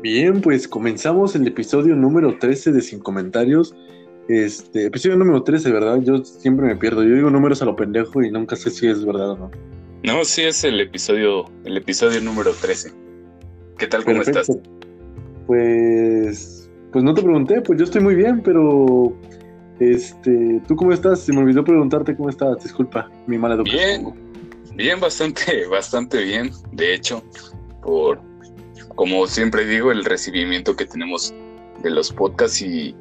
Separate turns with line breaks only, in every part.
Bien, pues comenzamos el episodio número 13 de Sin Comentarios. Este, episodio número 13, ¿verdad? Yo siempre me pierdo. Yo digo números a lo pendejo y nunca sé si es verdad o no.
No, sí es el episodio, el episodio número 13. ¿Qué tal, cómo estás?
Pues, pues no te pregunté, pues yo estoy muy bien, pero este, ¿tú cómo estás? Se me olvidó preguntarte cómo estás, disculpa, mi mala educación.
Bien, bien, bastante, bastante bien, de hecho, por, como siempre digo, el recibimiento que tenemos de los podcasts y,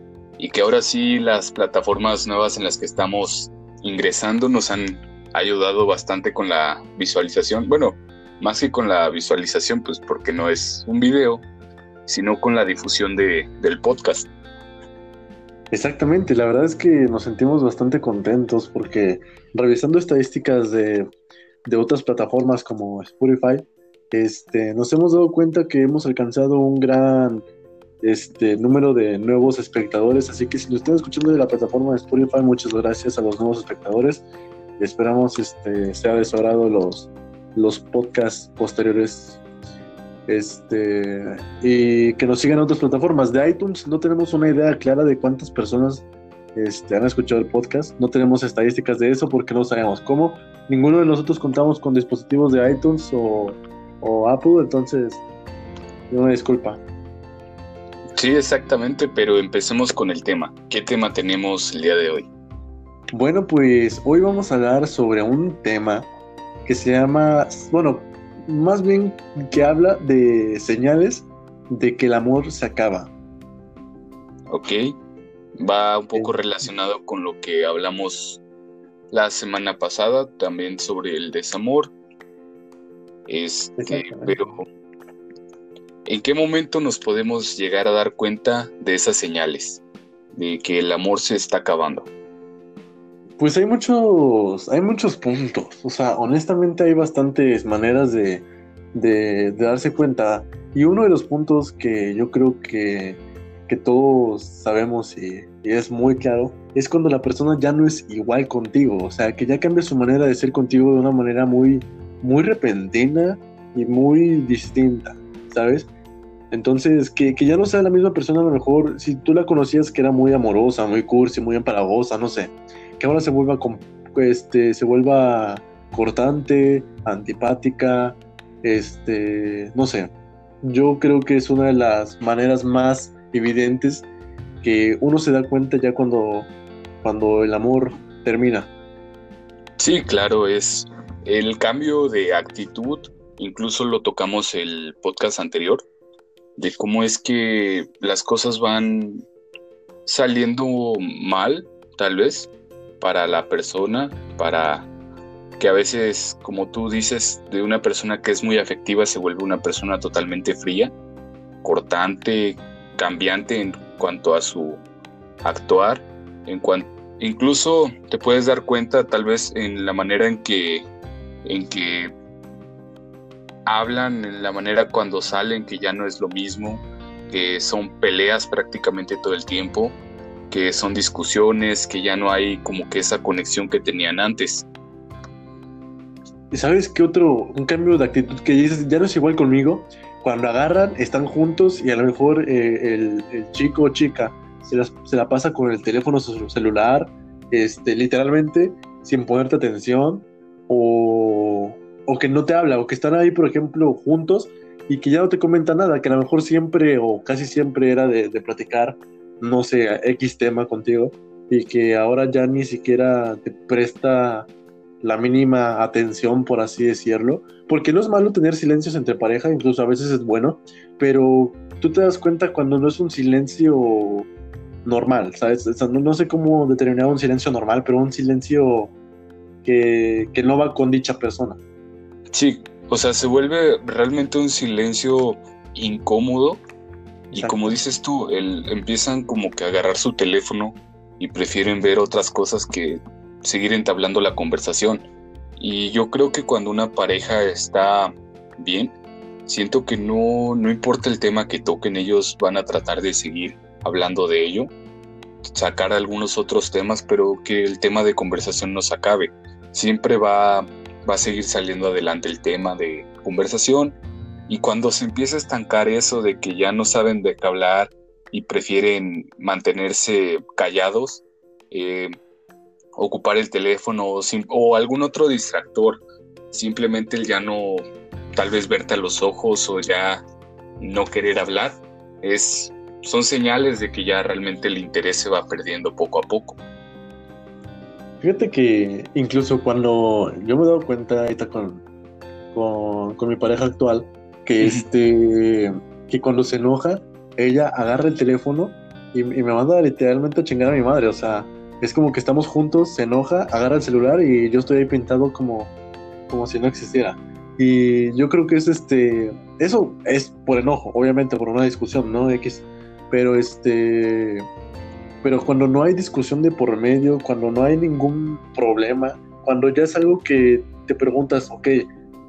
que ahora sí las plataformas nuevas en las que estamos ingresando nos han ayudado bastante con la visualización. Bueno, más que con la visualización, pues porque no es un video, sino con la difusión de, del podcast.
Exactamente, la verdad es que nos sentimos bastante contentos porque revisando estadísticas de otras plataformas como Spotify, este, nos hemos dado cuenta que hemos alcanzado un gran este, número de nuevos espectadores, así que si nos están escuchando de la plataforma de Spotify, muchas gracias a los nuevos espectadores. Esperamos este, sea de los, los podcasts posteriores este, y que nos sigan en otras plataformas. De iTunes no tenemos una idea clara de cuántas personas este, han escuchado el podcast. No tenemos estadísticas de eso porque no sabemos cómo. Ninguno de nosotros contamos con dispositivos de iTunes o, o Apple, entonces, una disculpa.
Sí, exactamente, pero empecemos con el tema. ¿Qué tema tenemos el día de hoy?
Bueno, pues hoy vamos a hablar sobre un tema que se llama, bueno, más bien que habla de señales de que el amor se acaba.
Ok, va un poco relacionado con lo que hablamos la semana pasada, también sobre el desamor. Este, pero ¿en qué momento nos podemos llegar a dar cuenta de esas señales? De que el amor se está acabando.
Pues hay muchos, hay muchos puntos. O sea, honestamente hay bastantes maneras de, darse cuenta. Y uno de los puntos que yo creo que, todos sabemos y, es muy claro, es cuando la persona ya no es igual contigo. O sea, que ya cambia su manera de ser contigo de una manera muy, muy repentina y muy distinta, ¿sabes? Entonces, que, que, ya no sea la misma persona, a lo mejor, si tú la conocías que era muy amorosa, muy cursi, muy empalagosa, no sé, que ahora se vuelva, este, se vuelva cortante, antipática, este, no sé. Yo creo que es una de las maneras más evidentes que uno se da cuenta ya cuando, cuando el amor termina.
Sí, claro, es el cambio de actitud, incluso lo tocamos el podcast anterior, de cómo es que las cosas van saliendo mal, tal vez, para la persona, para que a veces, como tú dices, de una persona que es muy afectiva se vuelve una persona totalmente fría, cortante, cambiante en cuanto a su actuar, en cuanto incluso te puedes dar cuenta tal vez en la manera en que en que hablan, en la manera cuando salen que ya no es lo mismo, que son peleas prácticamente todo el tiempo que son discusiones, que ya no hay como que esa conexión que tenían antes.
¿Y sabes qué otro, un cambio de actitud que dices, ya no es igual conmigo? Cuando agarran, están juntos y a lo mejor eh, el, chico o chica se, la pasa con el teléfono celular, este, literalmente, sin ponerte atención, o, o que no te habla, o que están ahí, por ejemplo, juntos y que ya no te comenta nada, que a lo mejor siempre o casi siempre era de, platicar no sé, X tema contigo y que ahora ya ni siquiera te presta la mínima atención, por así decirlo, porque no es malo tener silencios entre pareja, incluso a veces es bueno, pero tú te das cuenta cuando no es un silencio normal, ¿sabes? no, sé cómo determinar un silencio normal, pero un silencio que, que no va con dicha persona.
Sí, o sea, se vuelve realmente un silencio incómodo y como dices tú, el, empiezan como que a agarrar su teléfono y prefieren ver otras cosas que seguir entablando la conversación. Y yo creo que cuando una pareja está bien, siento que no, no importa el tema que toquen, ellos van a tratar de seguir hablando de ello, sacar algunos otros temas, pero que el tema de conversación no se acabe. Siempre va, va a seguir saliendo adelante el tema de conversación Y cuando se empieza a estancar eso de que ya no saben de qué hablar y prefieren mantenerse callados, eh, ocupar el teléfono o, algún otro distractor, simplemente el ya no, tal vez verte a los ojos o ya no querer hablar, es, son señales de que ya realmente el interés se va perdiendo poco a poco.
Fíjate que incluso cuando yo me he dado cuenta ahorita con, con, mi pareja actual, que este que cuando se enoja, ella agarra el teléfono y, me manda literalmente a chingar a mi madre. O sea, es como que estamos juntos, se enoja, agarra el celular y yo estoy ahí pintado como, como si no existiera. Y yo creo que es este. Eso es por enojo, obviamente, por una discusión, ¿no? X. Pero este pero cuando no hay discusión de por medio, cuando no hay ningún problema, cuando ya es algo que te preguntas, ok,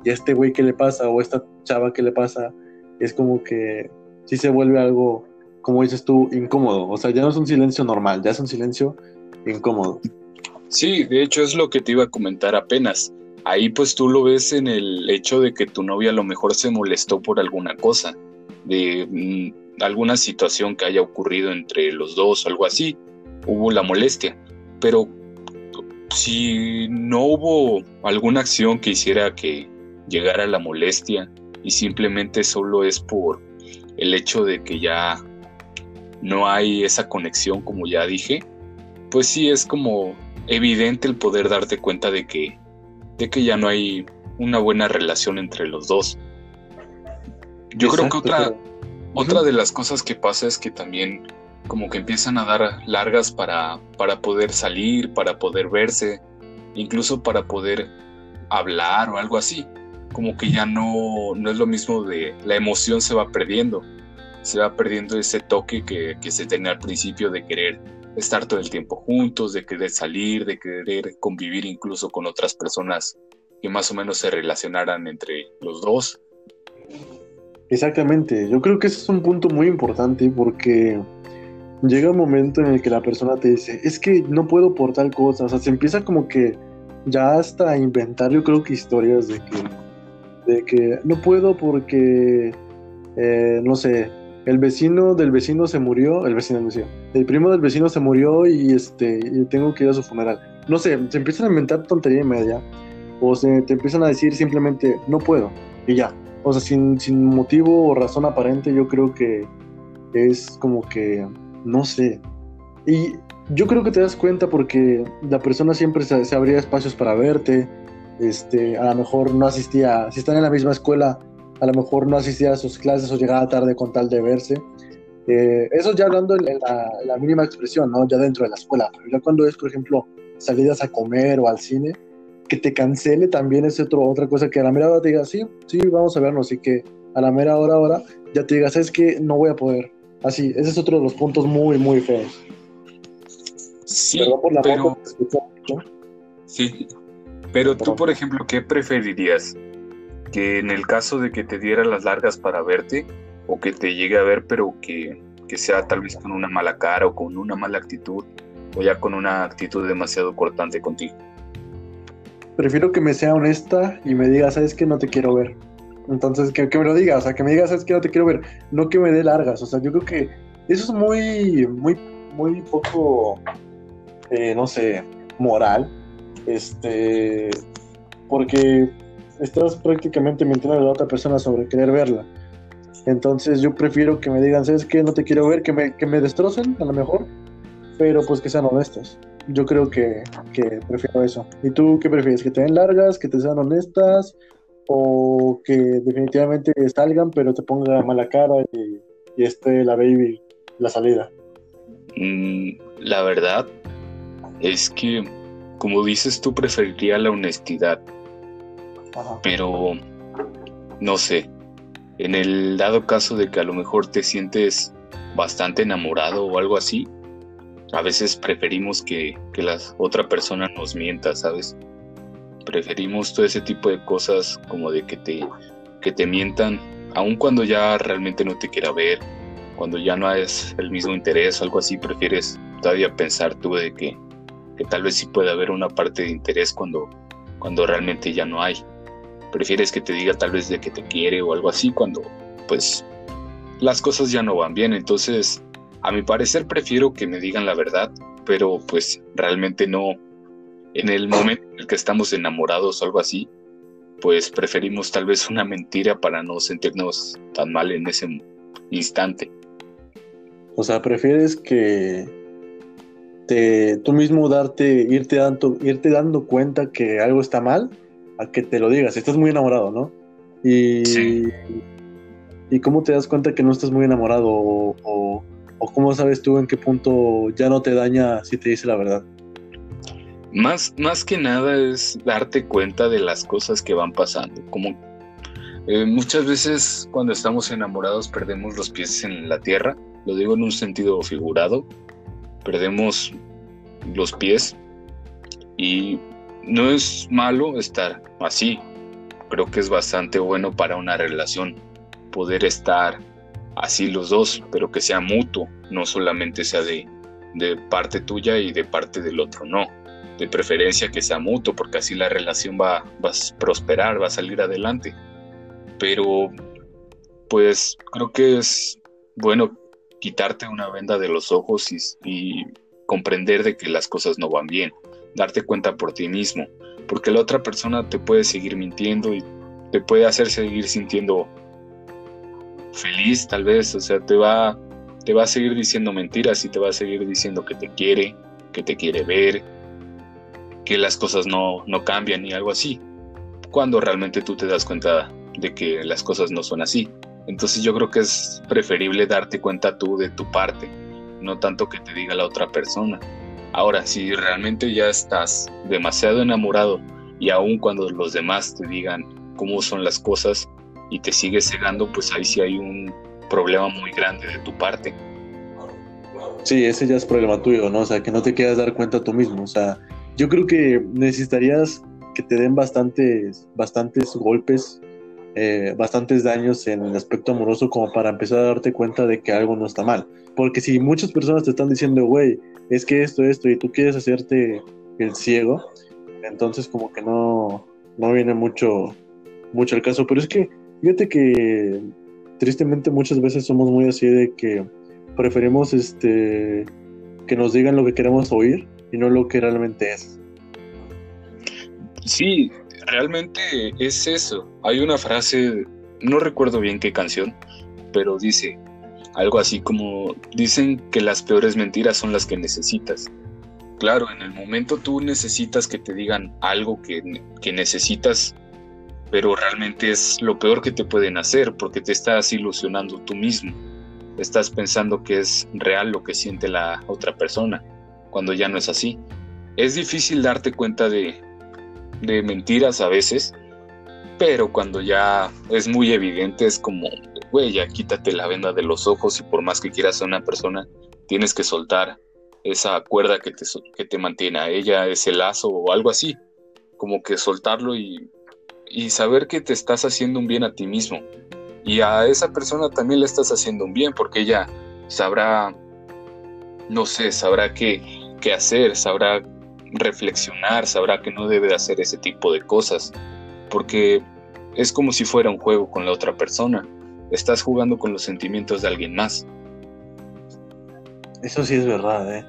¿y a este güey qué le pasa? O a esta chava qué le pasa? Es como que sí se vuelve algo, como dices tú, incómodo. O sea, ya no es un silencio normal, ya es un silencio incómodo.
Sí, de hecho es lo que te iba a comentar apenas. Ahí pues tú lo ves en el hecho de que tu novia a lo mejor se molestó por alguna cosa, de mm, alguna situación que haya ocurrido entre los dos o algo así, hubo la molestia. Pero si no hubo alguna acción que hiciera que llegara la molestia y simplemente solo es por el hecho de que ya no hay esa conexión como ya dije, pues sí es como evidente el poder darte cuenta de que de que ya no hay una buena relación entre los dos. Yo creo que otra otra de las cosas que pasa es que también como que empiezan a dar largas para, para poder salir, para poder verse, incluso para poder hablar o algo así. Como que ya no, no es lo mismo de la emoción se va perdiendo, se va perdiendo ese toque que, que se tenía al principio de querer estar todo el tiempo juntos, de querer salir, de querer convivir incluso con otras personas que más o menos se relacionaran entre los dos.
Exactamente, yo creo que ese es un punto muy importante porque llega un momento en el que la persona te dice, es que no puedo por tal cosa, o sea, se empieza como que ya hasta a inventar yo creo que historias de que, no puedo porque, eh, no sé, el vecino del vecino se murió, el vecino del vecino, el primo del vecino se murió y, este, y tengo que ir a su funeral. No sé, se empiezan a inventar tontería y media o se te empiezan a decir simplemente, no puedo, y ya, o sea, sin, sin motivo o razón aparente, yo creo que es como que, no sé. Y yo creo que te das cuenta porque la persona siempre se, abría espacios para verte, este, a lo mejor no asistía, si están en la misma escuela, a lo mejor no asistía a sus clases o llegaba tarde con tal de verse. Eh, eso ya hablando en, la, la, mínima expresión, ¿no? Ya dentro de la escuela. Pero ya cuando es, por ejemplo, salidas a comer o al cine, que te cancele también es otro, otra cosa que a la mera hora te diga, sí, sí, vamos a vernos y que a la mera hora ahora ya te digas, es que no voy a poder. Así, ese es otro de los puntos muy, muy feos.
Sí, pero... Sí, pero tú, por ejemplo, ¿qué preferirías? ¿Que en el caso de que te diera las largas para verte o que te llegue a ver pero que, que sea tal vez con una mala cara o con una mala actitud o ya con una actitud demasiado cortante contigo?
Prefiero que me sea honesta y me diga, sabes que no te quiero ver. Entonces, que, me lo diga, o sea, que me diga, sabes que no te quiero ver, no que me dé largas. O sea, yo creo que eso es muy, muy, muy poco, eh, no sé, moral. Este, porque estás prácticamente mintiendo a la otra persona sobre querer verla. Entonces yo prefiero que me digan, ¿sabes qué? No te quiero ver, que me, que me destrocen a lo mejor, pero pues que sean honestos yo creo que, prefiero eso. ¿Y tú qué prefieres? ¿Que te den largas, que te sean honestas o que definitivamente salgan pero te ponga mala cara y, esté la baby la salida?
Mm, la verdad es que, como dices, tú preferiría la honestidad. Pero, no sé, en el dado caso de que a lo mejor te sientes bastante enamorado o algo así, a veces preferimos que, la otra persona nos mienta, ¿sabes? Preferimos todo ese tipo de cosas como de que te, que te mientan, aun cuando ya realmente no te quiera ver, cuando ya no es el mismo interés o algo así, prefieres todavía pensar tú de que, que tal vez sí puede haber una parte de interés cuando, cuando realmente ya no hay. prefieres que te diga tal vez de que te quiere o algo así cuando pues las cosas ya no van bien. Entonces, a mi parecer prefiero que me digan la verdad, pero pues realmente no. En el momento en el que estamos enamorados o algo así, pues preferimos tal vez una mentira para no sentirnos tan mal en ese instante.
O sea, prefieres que te, tú mismo darte, irte dando, irte dando cuenta que algo está mal, a que te lo digas. Estás muy enamorado, ¿no? Y, ¿Y cómo te das cuenta que no estás muy enamorado? O, cómo sabes tú en qué punto ya no te daña si te dice la verdad?
Más, más que nada es darte cuenta de las cosas que van pasando. Como eh, muchas veces cuando estamos enamorados perdemos los pies en la tierra, lo digo en un sentido figurado, perdemos los pies y no es malo estar así. Creo que es bastante bueno para una relación poder estar así los dos, pero que sea mutuo, no solamente sea de, de parte tuya y de parte del otro, no. De preferencia que sea mutuo, porque así la relación va, va a prosperar, va a salir adelante. Pero, pues creo que es bueno quitarte una venda de los ojos y, y comprender de que las cosas no van bien, darte cuenta por ti mismo, porque la otra persona te puede seguir mintiendo y te puede hacer seguir sintiendo feliz tal vez, o sea, te va, te va a seguir diciendo mentiras y te va a seguir diciendo que te quiere, que te quiere ver, que las cosas no, no cambian y algo así, cuando realmente tú te das cuenta de que las cosas no son así. Entonces yo creo que es preferible darte cuenta tú de tu parte, no tanto que te diga la otra persona. Ahora, si realmente ya estás demasiado enamorado y aun cuando los demás te digan cómo son las cosas, y te sigues cegando, pues ahí sí hay un problema muy grande de tu parte.
Sí, ese ya es problema tuyo, ¿no? O sea, que no te quieras dar cuenta tú mismo. O sea, yo creo que necesitarías que te den bastantes, bastantes golpes, eh, bastantes daños en el aspecto amoroso como para empezar a darte cuenta de que algo no está mal. Porque si muchas personas te están diciendo, güey, es que esto, esto, y tú quieres hacerte el ciego, entonces como que no, no viene mucho, mucho el caso. Pero es que Fíjate que tristemente muchas veces somos muy así de que preferimos este que nos digan lo que queremos oír y no lo que realmente es.
Sí, realmente es eso. Hay una frase, no recuerdo bien qué canción, pero dice algo así como dicen que las peores mentiras son las que necesitas. Claro, en el momento tú necesitas que te digan algo que, que necesitas pero realmente es lo peor que te pueden hacer porque te estás ilusionando tú mismo. Estás pensando que es real lo que siente la otra persona, cuando ya no es así. Es difícil darte cuenta de, de mentiras a veces, pero cuando ya es muy evidente es como, güey, ya quítate la venda de los ojos y por más que quieras a una persona, tienes que soltar esa cuerda que te, que te mantiene a ella, ese lazo o algo así. Como que soltarlo y y saber que te estás haciendo un bien a ti mismo. Y a esa persona también le estás haciendo un bien porque ella sabrá, no sé, sabrá qué, qué hacer, sabrá reflexionar, sabrá que no debe hacer ese tipo de cosas. Porque es como si fuera un juego con la otra persona. Estás jugando con los sentimientos de alguien más.
Eso sí es verdad, ¿eh?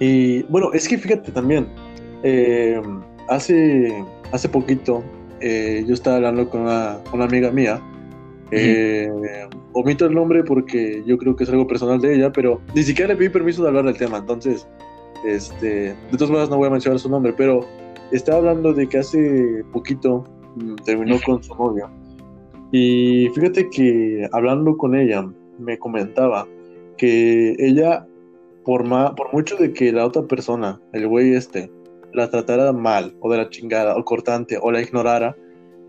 Y bueno, es que fíjate también, eh, hace, hace poquito eh, yo estaba hablando con una, amiga mía. Eh, omito el nombre porque yo creo que es algo personal de ella, pero ni siquiera le pedí permiso de hablar del tema. Entonces, este, de todas maneras no voy a mencionar su nombre, pero estaba hablando de que hace poquito mm, terminó con su novio. Y fíjate que hablando con ella, me comentaba que ella, por, por mucho de que la otra persona, el güey este, la tratara mal o de la chingada o cortante o la ignorara,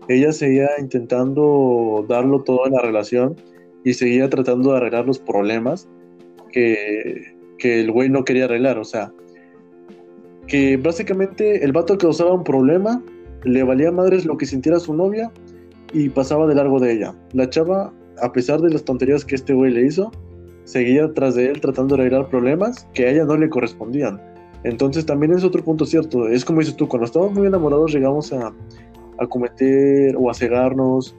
ella seguía intentando darlo todo en la relación y seguía tratando de arreglar los problemas que, que el güey no quería arreglar. O sea, que básicamente el vato causaba un problema, le valía madres lo que sintiera su novia y pasaba de largo de ella. La chava, a pesar de las tonterías que este güey le hizo, seguía tras de él tratando de arreglar problemas que a ella no le correspondían. Entonces también es otro punto cierto. Es como dices tú, cuando estamos muy enamorados llegamos a, a cometer o a cegarnos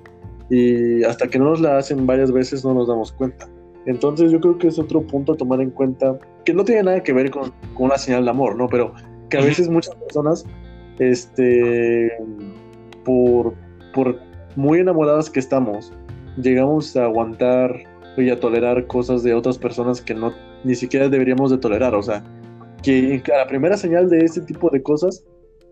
y hasta que no nos la hacen varias veces no nos damos cuenta. Entonces yo creo que es otro punto a tomar en cuenta, que no tiene nada que ver con, con una señal de amor, ¿no? Pero que a veces muchas personas, este, por, por muy enamoradas que estamos, llegamos a aguantar y a tolerar cosas de otras personas que no ni siquiera deberíamos de tolerar. O sea, que a la primera señal de este tipo de cosas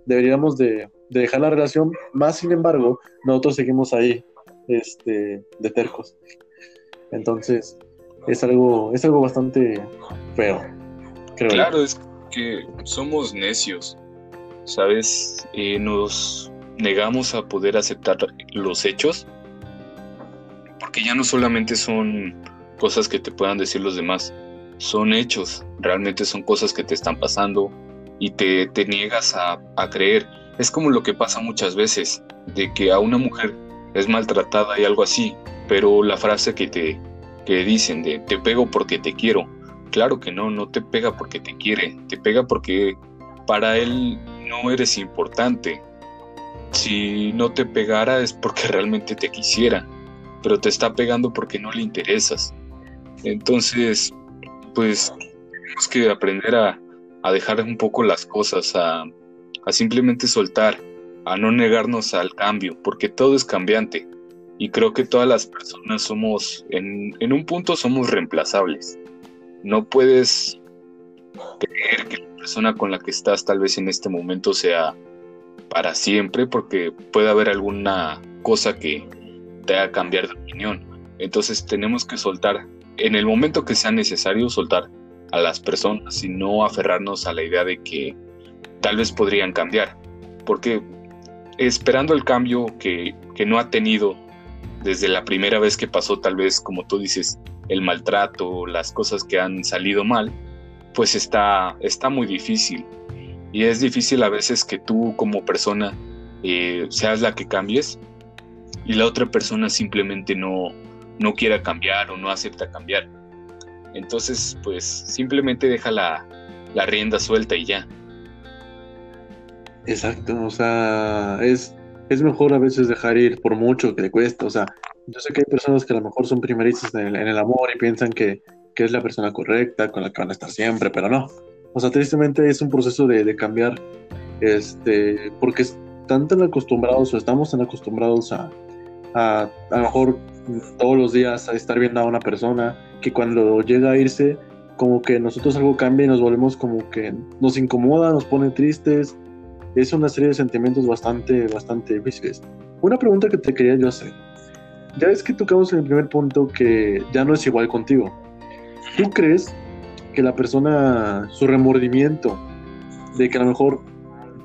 deberíamos de, dejar la relación, más sin embargo, nosotros seguimos ahí, este, de tercos. Entonces, es algo, es algo bastante feo.
claro, es que somos necios, ¿sabes? Eh, nos negamos a poder aceptar los hechos, porque ya no solamente son cosas que te puedan decir los demás, son hechos, realmente son cosas que te están pasando y te, te niegas a, a creer. Es como lo que pasa muchas veces, de que a una mujer es maltratada y algo así, pero la frase que te que dicen de te pego porque te quiero, claro que no, no te pega porque te quiere, te pega porque para él no eres importante. Si no te pegara es porque realmente te quisiera, pero te está pegando porque no le interesas. Entonces, pues tenemos que aprender a, dejar un poco las cosas, a, simplemente soltar, a no negarnos al cambio, porque todo es cambiante. Y creo que todas las personas somos, en, en un punto somos reemplazables. No puedes creer que la persona con la que estás tal vez en este momento sea para siempre, porque puede haber alguna cosa que te haga cambiar de opinión. Entonces tenemos que soltar en el momento que sea necesario soltar a las personas y no aferrarnos a la idea de que tal vez podrían cambiar. Porque esperando el cambio que, no ha tenido desde la primera vez que pasó, tal vez, como tú dices, el maltrato, las cosas que han salido mal, pues está, está muy difícil. Y es difícil a veces que tú como persona eh, seas la que cambies y la otra persona simplemente no, no quiera cambiar o no acepta cambiar. Entonces, pues simplemente deja la, rienda suelta y ya.
Exacto, o sea, es, es mejor a veces dejar ir por mucho que le cuesta. O sea, yo sé que hay personas que a lo mejor son primerizas en el, amor y piensan que, que, es la persona correcta, con la que van a estar siempre, pero no. O sea, tristemente es un proceso de, de cambiar, este, porque están tan acostumbrados o estamos tan acostumbrados a, a, a lo mejor todos los días a estar viendo a una persona que cuando llega a irse, como que nosotros algo cambia y nos volvemos como que nos incomoda, nos pone tristes. Es una serie de sentimientos bastante, bastante difíciles. Una pregunta que te quería yo hacer. Ya ves que tocamos en el primer punto que ya no es igual contigo. ¿Tú crees que la persona, su remordimiento de que a lo mejor,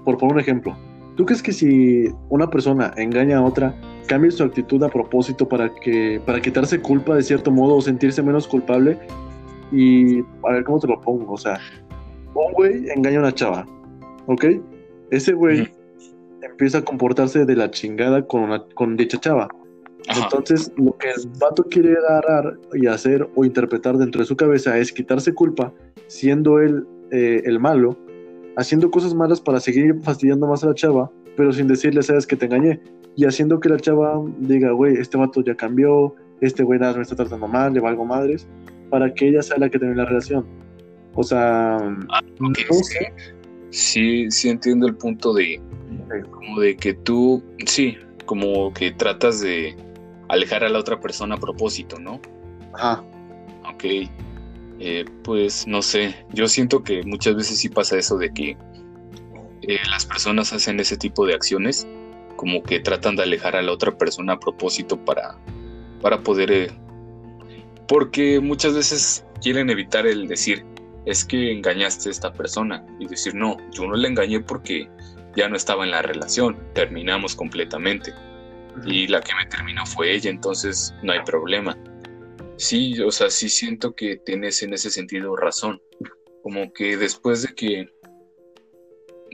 por poner un ejemplo, ¿tú crees que si una persona engaña a otra, cambie su actitud a propósito para que para quitarse culpa de cierto modo o sentirse menos culpable y a ver cómo te lo pongo, o sea, un güey engaña a una chava, ¿ok? Ese güey empieza a comportarse de la chingada con, una, con dicha chava. Entonces, lo que el vato quiere agarrar y hacer o interpretar dentro de su cabeza es quitarse culpa, siendo él eh, el malo, haciendo cosas malas para seguir fastidiando más a la chava, pero sin decirle, sabes que te engañé y haciendo que la chava diga, güey, este vato ya cambió, este güey nada me está tratando mal, le valgo madres, para que ella sea la que tenga la relación. O sea,
ah, no sé. Sí, sí entiendo el punto de, como de que tú, sí, como que tratas de alejar a la otra persona a propósito, ¿no?
Ajá.
Ok. Eh, pues no sé, yo siento que muchas veces sí pasa eso de que eh, las personas hacen ese tipo de acciones como que tratan de alejar a la otra persona a propósito para, para poder... Eh, porque muchas veces quieren evitar el decir, es que engañaste a esta persona y decir, no, yo no le engañé porque ya no estaba en la relación, terminamos completamente. Y la que me terminó fue ella, entonces no hay problema. Sí, o sea, sí siento que tienes en ese sentido razón. Como que después de que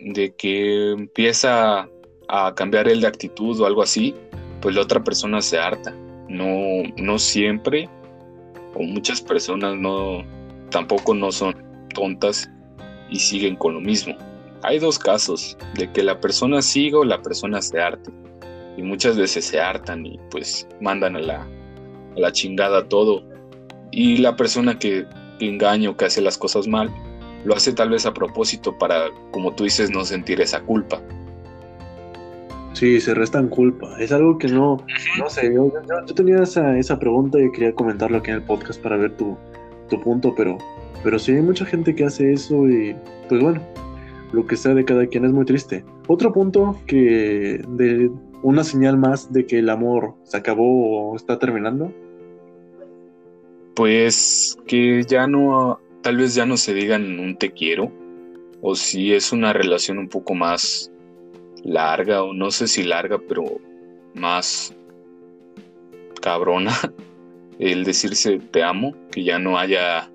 de que empieza a cambiar el de actitud o algo así, pues la otra persona se harta. No, no siempre, o muchas personas no, tampoco no son tontas y siguen con lo mismo. Hay dos casos, de que la persona siga o la persona se harte. y muchas veces se hartan y pues mandan a la, a la chingada todo. Y la persona que, engaña o que hace las cosas mal, lo hace tal vez a propósito para, como tú dices, no sentir esa culpa.
Sí, se restan culpa. Es algo que no, no sé, yo, tenía esa, esa, pregunta y quería comentarlo aquí en el podcast para ver tu, tu punto, pero, pero sí hay mucha gente que hace eso y pues bueno, lo que sea de cada quien es muy triste. Otro punto que de una señal más de que el amor se acabó o está terminando.
Pues que ya no, tal vez ya no se digan un te quiero, o si es una relación un poco más larga, o no sé si larga, pero más cabrona, el decirse te amo, que ya no haya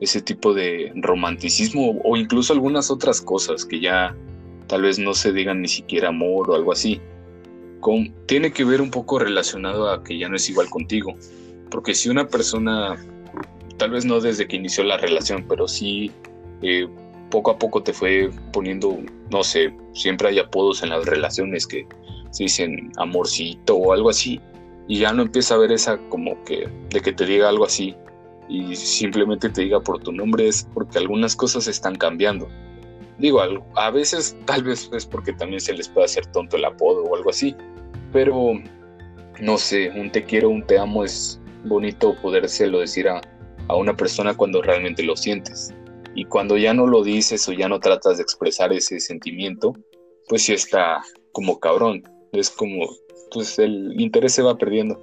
ese tipo de romanticismo o incluso algunas otras cosas que ya tal vez no se digan ni siquiera amor o algo así. Con, tiene que ver un poco relacionado a que ya no es igual contigo. Porque si una persona, tal vez no desde que inició la relación, pero sí eh, poco a poco te fue poniendo, no sé, siempre hay apodos en las relaciones que se dicen amorcito o algo así, y ya no empieza a ver esa como que de que te diga algo así y simplemente te diga por tu nombre es porque algunas cosas están cambiando. Digo, a veces tal vez es porque también se les puede hacer tonto el apodo o algo así, pero no sé, un te quiero, un te amo es bonito podérselo decir a, a una persona cuando realmente lo sientes. Y cuando ya no lo dices o ya no tratas de expresar ese sentimiento, pues sí está como cabrón. Es como, pues el interés se va perdiendo.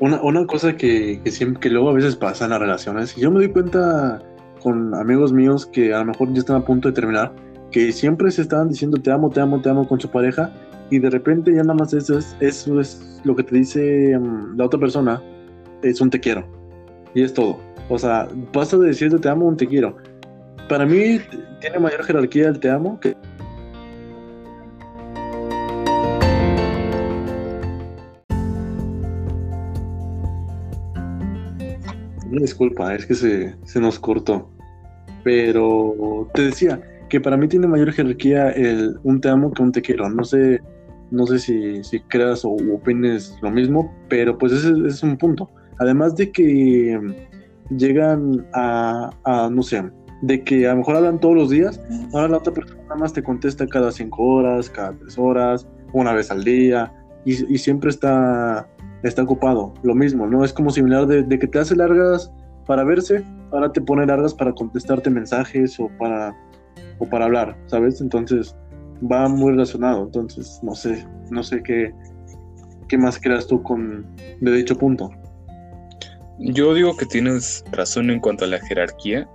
Una, una cosa que, que, siempre, que luego a veces pasa en las relaciones, y yo me doy cuenta con amigos míos que a lo mejor ya están a punto de terminar, que siempre se estaban diciendo te amo, te amo, te amo con su pareja, y de repente ya nada más eso es, eso es lo que te dice mm, la otra persona, es un te quiero. Y es todo. O sea, pasa de decirte te amo a un te quiero. Para mí tiene mayor jerarquía el te amo que disculpa, es que se, se, nos cortó. Pero te decía que para mí tiene mayor jerarquía el un te amo que un te quiero. No sé, no sé si, si creas o opines lo mismo, pero pues ese, es un punto. Además de que llegan a, no sé, de que a lo mejor hablan todos los días, ahora la otra persona nada más te contesta cada cinco horas, cada tres horas, una vez al día, y, siempre está está ocupado. Lo mismo, ¿no? Es como similar de, que te hace largas para verse, ahora te pone largas para contestarte mensajes o para, o para hablar, ¿sabes? Entonces va muy relacionado. Entonces, no sé, no sé qué, qué más creas tú con de dicho punto.
Yo digo que tienes razón en cuanto a la jerarquía.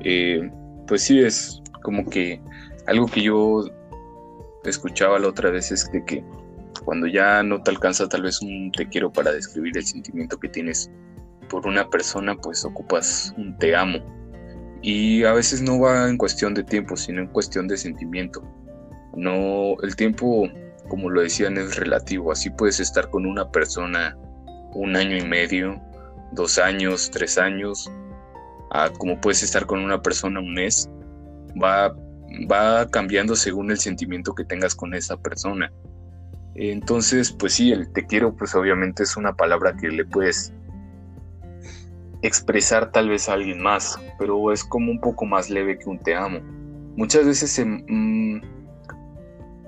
Eh, pues sí, es como que algo que yo escuchaba la otra vez es de que cuando ya no te alcanza tal vez un te quiero para describir el sentimiento que tienes por una persona, pues ocupas un te amo. Y a veces no va en cuestión de tiempo, sino en cuestión de sentimiento. No, el tiempo, como lo decían, es relativo. Así puedes estar con una persona un año y medio, dos años, tres años, como puedes estar con una persona un mes. Va, va cambiando según el sentimiento que tengas con esa persona. Entonces, pues sí, el te quiero, pues obviamente es una palabra que le puedes expresar tal vez a alguien más, pero es como un poco más leve que un te amo. Muchas veces se mm,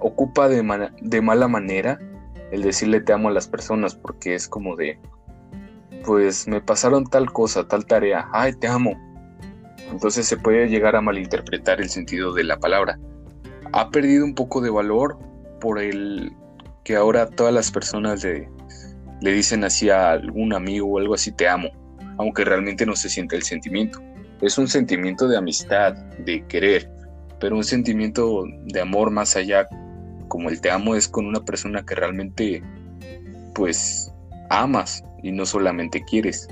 ocupa de, de mala manera el decirle te amo a las personas porque es como de, pues me pasaron tal cosa, tal tarea, ay, te amo. Entonces se puede llegar a malinterpretar el sentido de la palabra. Ha perdido un poco de valor por el que ahora todas las personas le, le dicen así a algún amigo o algo así, te amo, aunque realmente no se siente el sentimiento. Es un sentimiento de amistad, de querer, pero un sentimiento de amor más allá, como el te amo, es con una persona que realmente, pues, amas y no solamente quieres.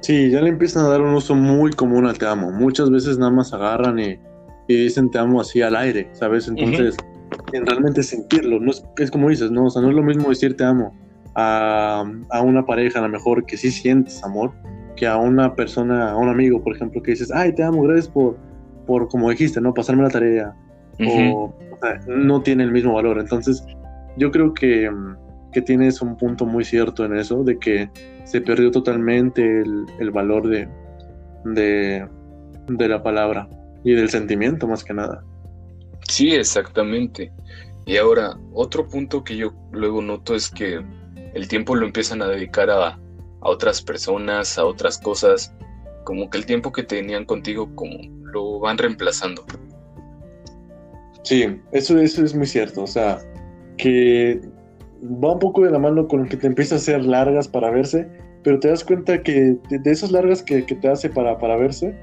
Sí, ya le empiezan a dar un uso muy común al te amo. Muchas veces nada más agarran y, dicen te amo así al aire, ¿sabes? Entonces en realmente sentirlo. No es, como dices, ¿no? O sea, no es lo mismo decir te amo a, a, una pareja, a lo mejor que sí sientes amor, que a una persona, a un amigo, por ejemplo, que dices, ay, te amo, gracias por, por como dijiste, ¿no? Pasarme la tarea, o, no tiene el mismo valor. Entonces, yo creo que, que, tienes un punto muy cierto en eso, de que se perdió totalmente el, el valor de, de, de la palabra y del sentimiento más que nada.
Sí, exactamente. Y ahora, otro punto que yo luego noto es que el tiempo lo empiezan a dedicar a, a otras personas, a otras cosas, como que el tiempo que tenían contigo como lo van reemplazando.
Sí, eso, eso es muy cierto, o sea, que va un poco de la mano con que te empieza a hacer largas para verse, pero te das cuenta que de, esas largas que, te hace para, para verse,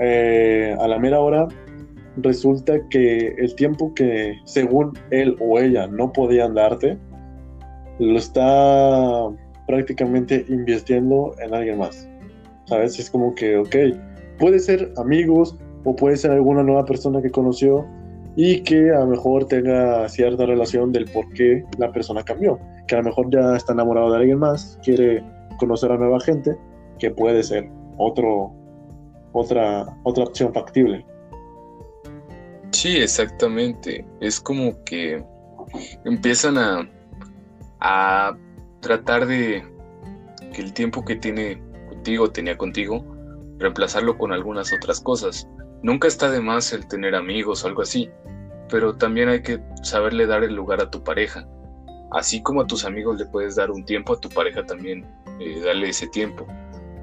eh, a la mera hora resulta que el tiempo que según él o ella no podían darte, lo está prácticamente invirtiendo en alguien más. ¿Sabes? Es como que, ok, puede ser amigos o puede ser alguna nueva persona que conoció y que a lo mejor tenga cierta relación del por qué la persona cambió. Que a lo mejor ya está enamorado de alguien más, quiere conocer a nueva gente, que puede ser otro, otra, otra opción factible.
Sí, exactamente. Es como que empiezan a, a tratar de que el tiempo que tiene contigo, tenía contigo, reemplazarlo con algunas otras cosas. Nunca está de más el tener amigos o algo así, pero también hay que saberle dar el lugar a tu pareja. Así como a tus amigos le puedes dar un tiempo, a tu pareja también eh, darle ese tiempo.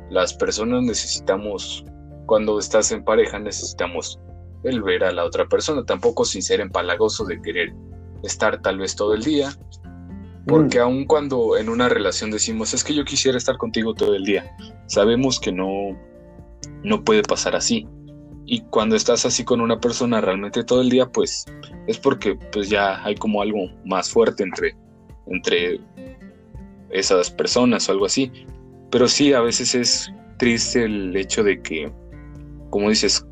Las personas necesitamos, cuando estás en pareja, necesitamos el ver a la otra persona, tampoco sin ser empalagoso de querer estar tal vez todo el día, porque mm. aun cuando en una relación decimos, es que yo quisiera estar contigo todo el día, sabemos que no, no puede pasar así. Y cuando estás así con una persona realmente todo el día, pues es porque pues ya hay como algo más fuerte entre, entre esas personas o algo así. Pero sí, a veces es triste el hecho de que, como dices,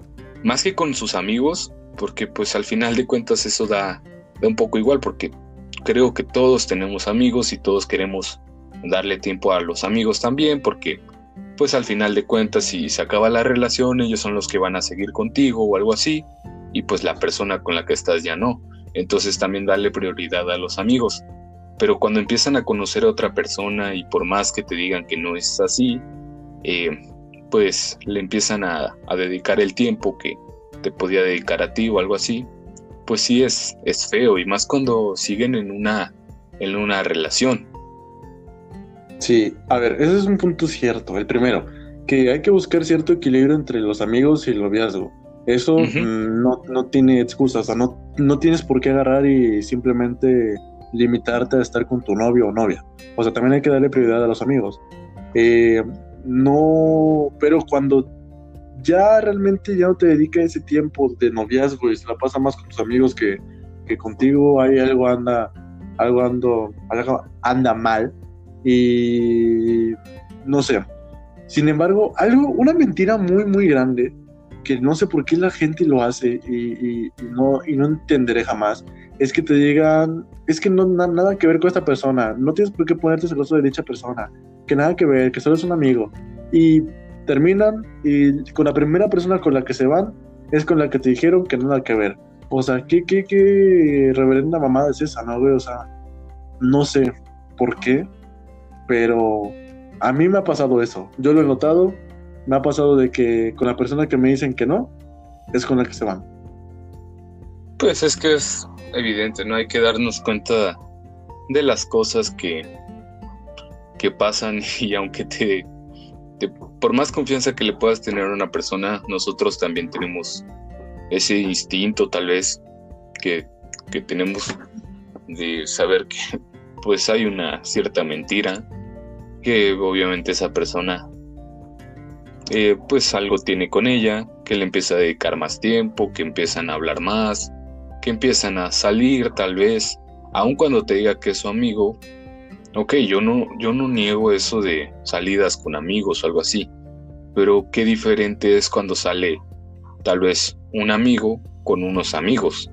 más que con sus amigos, porque pues al final de cuentas eso da, da un poco igual, porque creo que todos tenemos amigos y todos queremos darle tiempo a los amigos también, porque pues al final de cuentas si se acaba la relación ellos son los que van a seguir contigo o algo así, y pues la persona con la que estás ya no. Entonces también darle prioridad a los amigos. Pero cuando empiezan a conocer a otra persona y por más que te digan que no es así, eh, pues le empiezan a, a, dedicar el tiempo que te podía dedicar a ti o algo así, pues sí es, es feo y más cuando siguen en una, en una relación.
Sí, a ver, ese es un punto cierto. El primero, que hay que buscar cierto equilibrio entre los amigos y el noviazgo. Eso no, no, tiene excusas, o sea, no, no tienes por qué agarrar y simplemente limitarte a estar con tu novio o novia. O sea, también hay que darle prioridad a los amigos. Eh, no, pero cuando ya realmente ya no te dedica ese tiempo de noviazgo y se la pasa más con tus amigos que, que contigo, hay algo anda, algo ando, anda mal y no sé. Sin embargo, algo, una mentira muy, muy grande que no sé por qué la gente lo hace y, no, y no entenderé jamás, es que te digan, es que no nada que ver con esta persona, no tienes por qué ponerte celoso de dicha persona, que nada que ver, que solo es un amigo. Y terminan y con la primera persona con la que se van es con la que te dijeron que nada que ver. O sea, ¿qué, qué, qué reverenda mamada es esa, no, güey? O sea, no sé por qué, pero a mí me ha pasado eso. Yo lo he notado, me ha pasado de que con la persona que me dicen que no, es con la que se van.
Pues es que es evidente, ¿no? Hay que darnos cuenta de las cosas que, que pasan y aunque te por más confianza que le puedas tener a una persona, nosotros también tenemos ese instinto tal vez que, tenemos de saber que pues hay una cierta mentira, que obviamente esa persona eh, pues algo tiene con ella, que le empieza a dedicar más tiempo, que empiezan a hablar más, que empiezan a salir tal vez, aun cuando te diga que es su amigo, Ok, yo no, yo no niego eso de salidas con amigos o algo así, pero qué diferente es cuando sale tal vez un amigo con unos amigos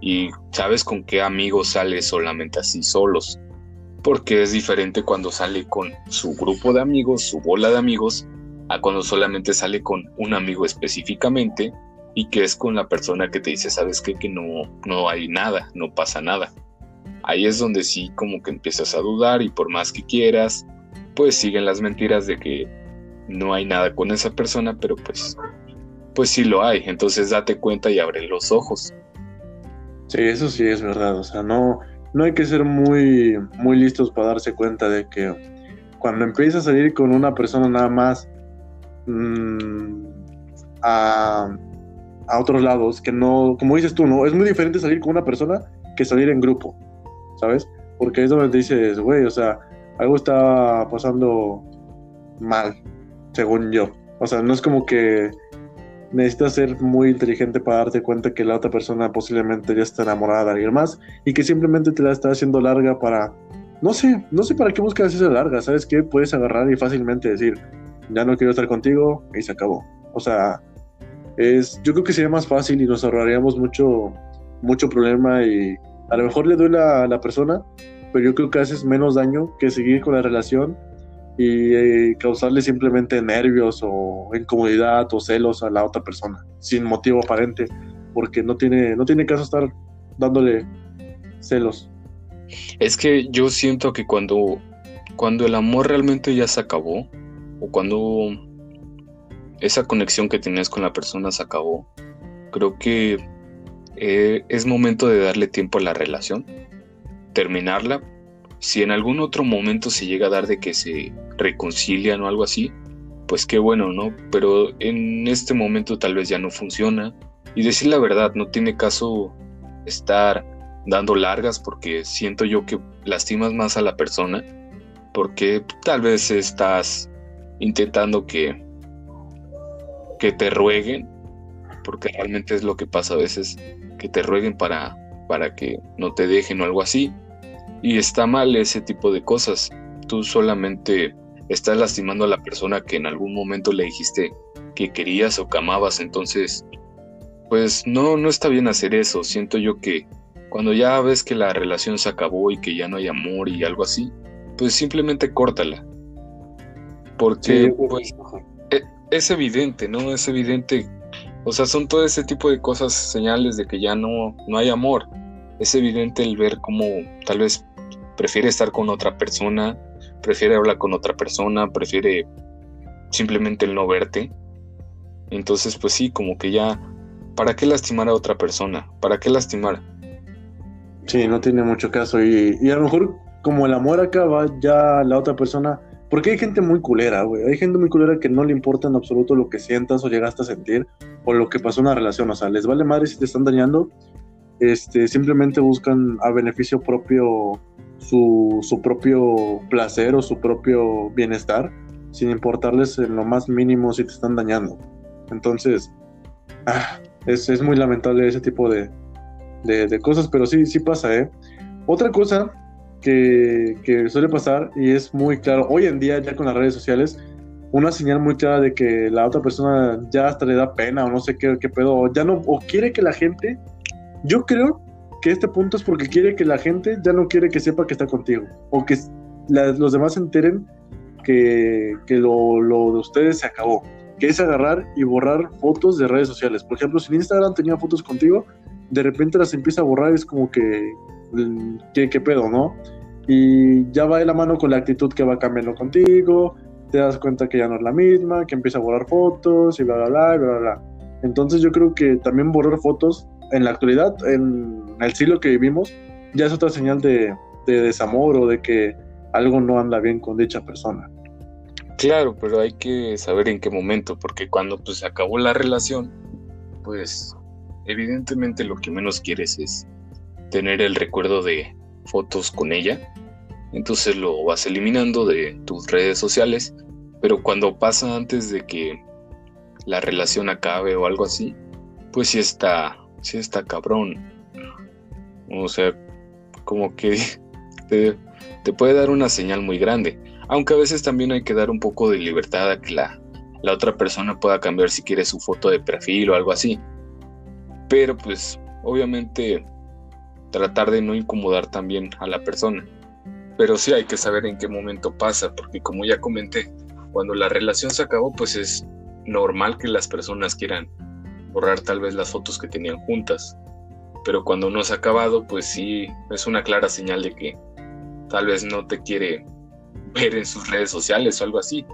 y sabes con qué amigos sale solamente así solos, porque es diferente cuando sale con su grupo de amigos, su bola de amigos, a cuando solamente sale con un amigo específicamente y que es con la persona que te dice, sabes qué? que no, no hay nada, no pasa nada. Ahí es donde sí como que empiezas a dudar y por más que quieras, pues siguen las mentiras de que no hay nada con esa persona, pero pues, pues sí lo hay. Entonces date cuenta y abre los ojos.
Sí, eso sí es verdad. O sea, no, no hay que ser muy, muy listos para darse cuenta de que cuando empiezas a salir con una persona nada más mm, a, a, otros lados, que no, como dices tú, ¿no? Es muy diferente salir con una persona que salir en grupo, ¿sabes? Porque es donde dices, güey, o sea, algo está pasando mal, según yo. O sea, no es como que necesitas ser muy inteligente para darte cuenta que la otra persona posiblemente ya está enamorada de alguien más y que simplemente te la está haciendo larga para, no sé, no sé para qué buscas esa larga, ¿sabes qué? Puedes agarrar y fácilmente decir, ya no quiero estar contigo y se acabó. O sea, es, yo creo que sería más fácil y nos ahorraríamos mucho, mucho problema y a lo mejor le duele a la persona, pero yo creo que haces menos daño que seguir con la relación y eh, causarle simplemente nervios o incomodidad o celos a la otra persona sin motivo aparente porque no tiene no tiene caso estar dándole celos.
Es que yo siento que cuando cuando el amor realmente ya se acabó o cuando esa conexión que tenías con la persona se acabó creo que eh, es momento de darle tiempo a la relación terminarla si en algún otro momento se llega a dar de que se reconcilian o algo así, pues qué bueno, ¿no? Pero en este momento tal vez ya no funciona. Y decir la verdad, no tiene caso estar dando largas porque siento yo que lastimas más a la persona porque tal vez estás intentando que que te rueguen porque realmente es lo que pasa a veces que te rueguen para para que no te dejen o algo así y está mal ese tipo de cosas. Tú solamente estás lastimando a la persona que en algún momento le dijiste que querías o que amabas. Entonces, pues no, no está bien hacer eso. Siento yo que cuando ya ves que la relación se acabó y que ya no hay amor y algo así, pues simplemente córtala. Porque pues, e, es evidente, ¿no? Es evidente. O sea, son todo ese tipo de cosas, señales de que ya no, no hay amor. Es evidente el ver cómo tal vez prefiere estar con otra persona, prefiere hablar con otra persona, prefiere simplemente el no verte. Entonces, pues sí, como que ya, ¿para qué lastimar a otra persona? ¿Para qué lastimar?
Sí, no tiene mucho caso. Y, y a lo mejor, como el amor acaba, ya la otra persona. Porque hay gente muy culera, güey. Hay gente muy culera que no le importa en absoluto lo que sientas o llegaste a sentir o lo que pasó en una relación. O sea, les vale madre si te están dañando. Este, simplemente buscan a beneficio propio su, propio placer o su propio bienestar, sin importarles en lo más mínimo si te están dañando. Entonces, ah, es, muy lamentable ese tipo de, cosas, pero sí, sí pasa, ¿eh? Otra cosa que, suele pasar y es muy claro, hoy en día ya con las redes sociales, una señal muy clara de que la otra persona ya hasta le da pena o no sé qué, qué pedo, ya no, o quiere que la gente, yo creo que este punto es porque quiere que la gente ya no quiere que sepa que está contigo o que los demás se enteren que, lo, de ustedes se acabó. Que es agarrar y borrar fotos de redes sociales. Por ejemplo, si en Instagram tenía fotos contigo, de repente las empieza a borrar, es como que, mm, ¿qué, pedo, no? Y ya va de la mano con la actitud que va cambiando contigo, te das cuenta que ya no es la misma, que empieza a borrar fotos y bla, bla, bla, bla, bla. Entonces yo creo que también borrar fotos en la actualidad, en el siglo que vivimos, ya es otra señal de, desamor o de que algo no anda bien con dicha persona.
Claro, pero hay que saber en qué momento, porque cuando pues acabó la relación, pues evidentemente lo que menos quieres es tener el recuerdo de fotos con ella. Entonces lo vas eliminando de tus redes sociales, pero cuando pasa antes de que la relación acabe o algo así, pues sí está, sí está cabrón. O sea, como que te, puede dar una señal muy grande. Aunque a veces también hay que dar un poco de libertad a que la, la otra persona pueda cambiar si quiere su foto de perfil o algo así. Pero pues obviamente tratar de no incomodar también a la persona. Pero sí hay que saber en qué momento pasa, porque como ya comenté, cuando la relación se acabó, pues es normal que las personas quieran borrar tal vez las fotos que tenían juntas. Pero cuando no se ha acabado, pues sí, es una clara señal de que tal vez no te quiere ver en sus redes sociales o algo así.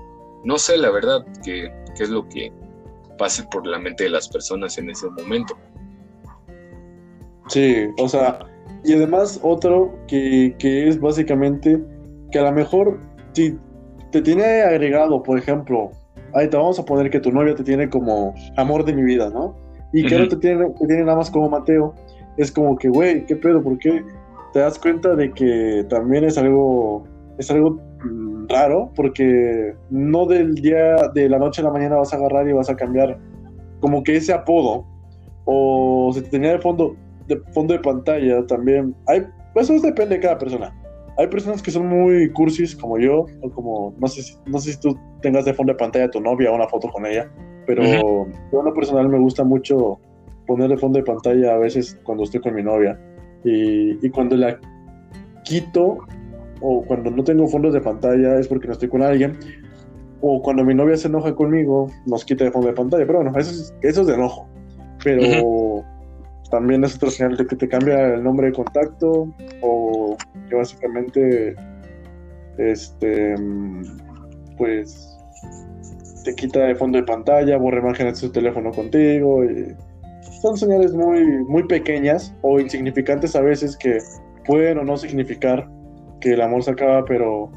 No sé, la verdad, qué es lo que pase por la mente de las personas en ese momento.
Sí, o sea, y además otro que, que es básicamente que a lo mejor si te tiene agregado, por ejemplo, ahí te vamos a poner que tu novia te tiene como amor de mi vida, ¿no? Y que no te tiene, te tiene nada más como Mateo, es como que, güey, ¿qué pedo? ¿Por qué? Te das cuenta de que también es algo, es algo mm, raro, porque no del día, de la noche a la mañana vas a agarrar y vas a cambiar como que ese apodo, o si te tenía de fondo, de fondo de pantalla también, hay, eso depende de cada persona hay personas que son muy cursis como yo, o como, no sé, si, no sé si tú tengas de fondo de pantalla a tu novia o una foto con ella, pero yo en lo personal me gusta mucho poner de fondo de pantalla a veces cuando estoy con mi novia. Y, y cuando la quito o cuando no tengo fondos de pantalla es porque no estoy con alguien. O cuando mi novia se enoja conmigo, nos quita de fondo de pantalla. Pero bueno, eso es, eso es de enojo. Pero también es otro señal de que te cambia el nombre de contacto o que básicamente este pues te quita de fondo de pantalla, borra imágenes de su teléfono contigo. Son señales muy, muy pequeñas o insignificantes a veces que pueden o no significar que el amor se acaba, pero,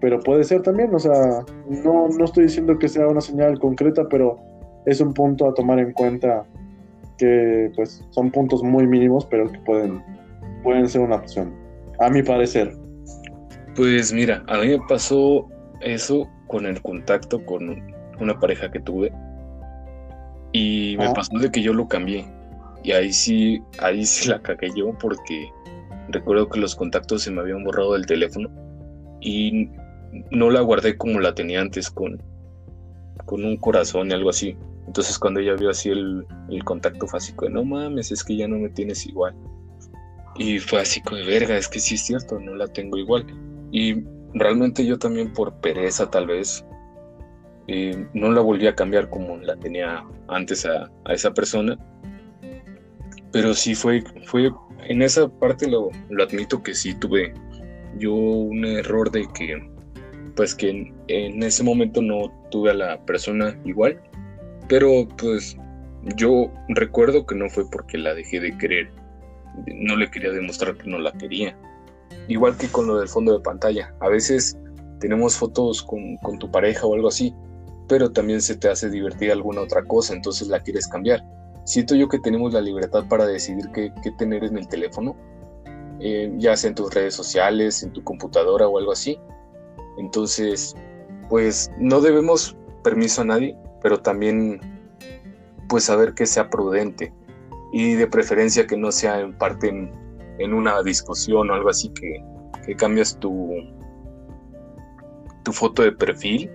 pero puede ser también. O sea, no, no estoy diciendo que sea una señal concreta, pero es un punto a tomar en cuenta que pues son puntos muy mínimos, pero que pueden, pueden ser una opción, a mi parecer.
Pues mira, a mí me pasó eso con el contacto con una pareja que tuve y me pasó de que yo lo cambié y ahí sí, ahí sí la cagué yo porque recuerdo que los contactos se me habían borrado del teléfono y no la guardé como la tenía antes con, con un corazón y algo así. Entonces cuando ella vio así el, contacto fásico de no mames, es que ya no me tienes igual. Y fue así como verga, es que sí es cierto, no la tengo igual. Y realmente yo también por pereza tal vez eh, no la volví a cambiar como la tenía antes a, esa persona. Pero sí fue, fue en esa parte lo admito que sí tuve yo un error de que pues que en, ese momento no tuve a la persona igual pero pues yo recuerdo que no fue porque la dejé de querer. No le quería demostrar que no la quería. Igual que con lo del fondo de pantalla. A veces tenemos fotos con, tu pareja o algo así, pero también se te hace divertir alguna otra cosa, entonces la quieres cambiar. Siento yo que tenemos la libertad para decidir qué, tener en el teléfono, eh, ya sea en tus redes sociales, en tu computadora o algo así. Entonces, pues no debemos permiso a nadie, pero también pues saber que sea prudente y de preferencia que no sea en parte en, una discusión o algo así que, cambias tu, tu foto de perfil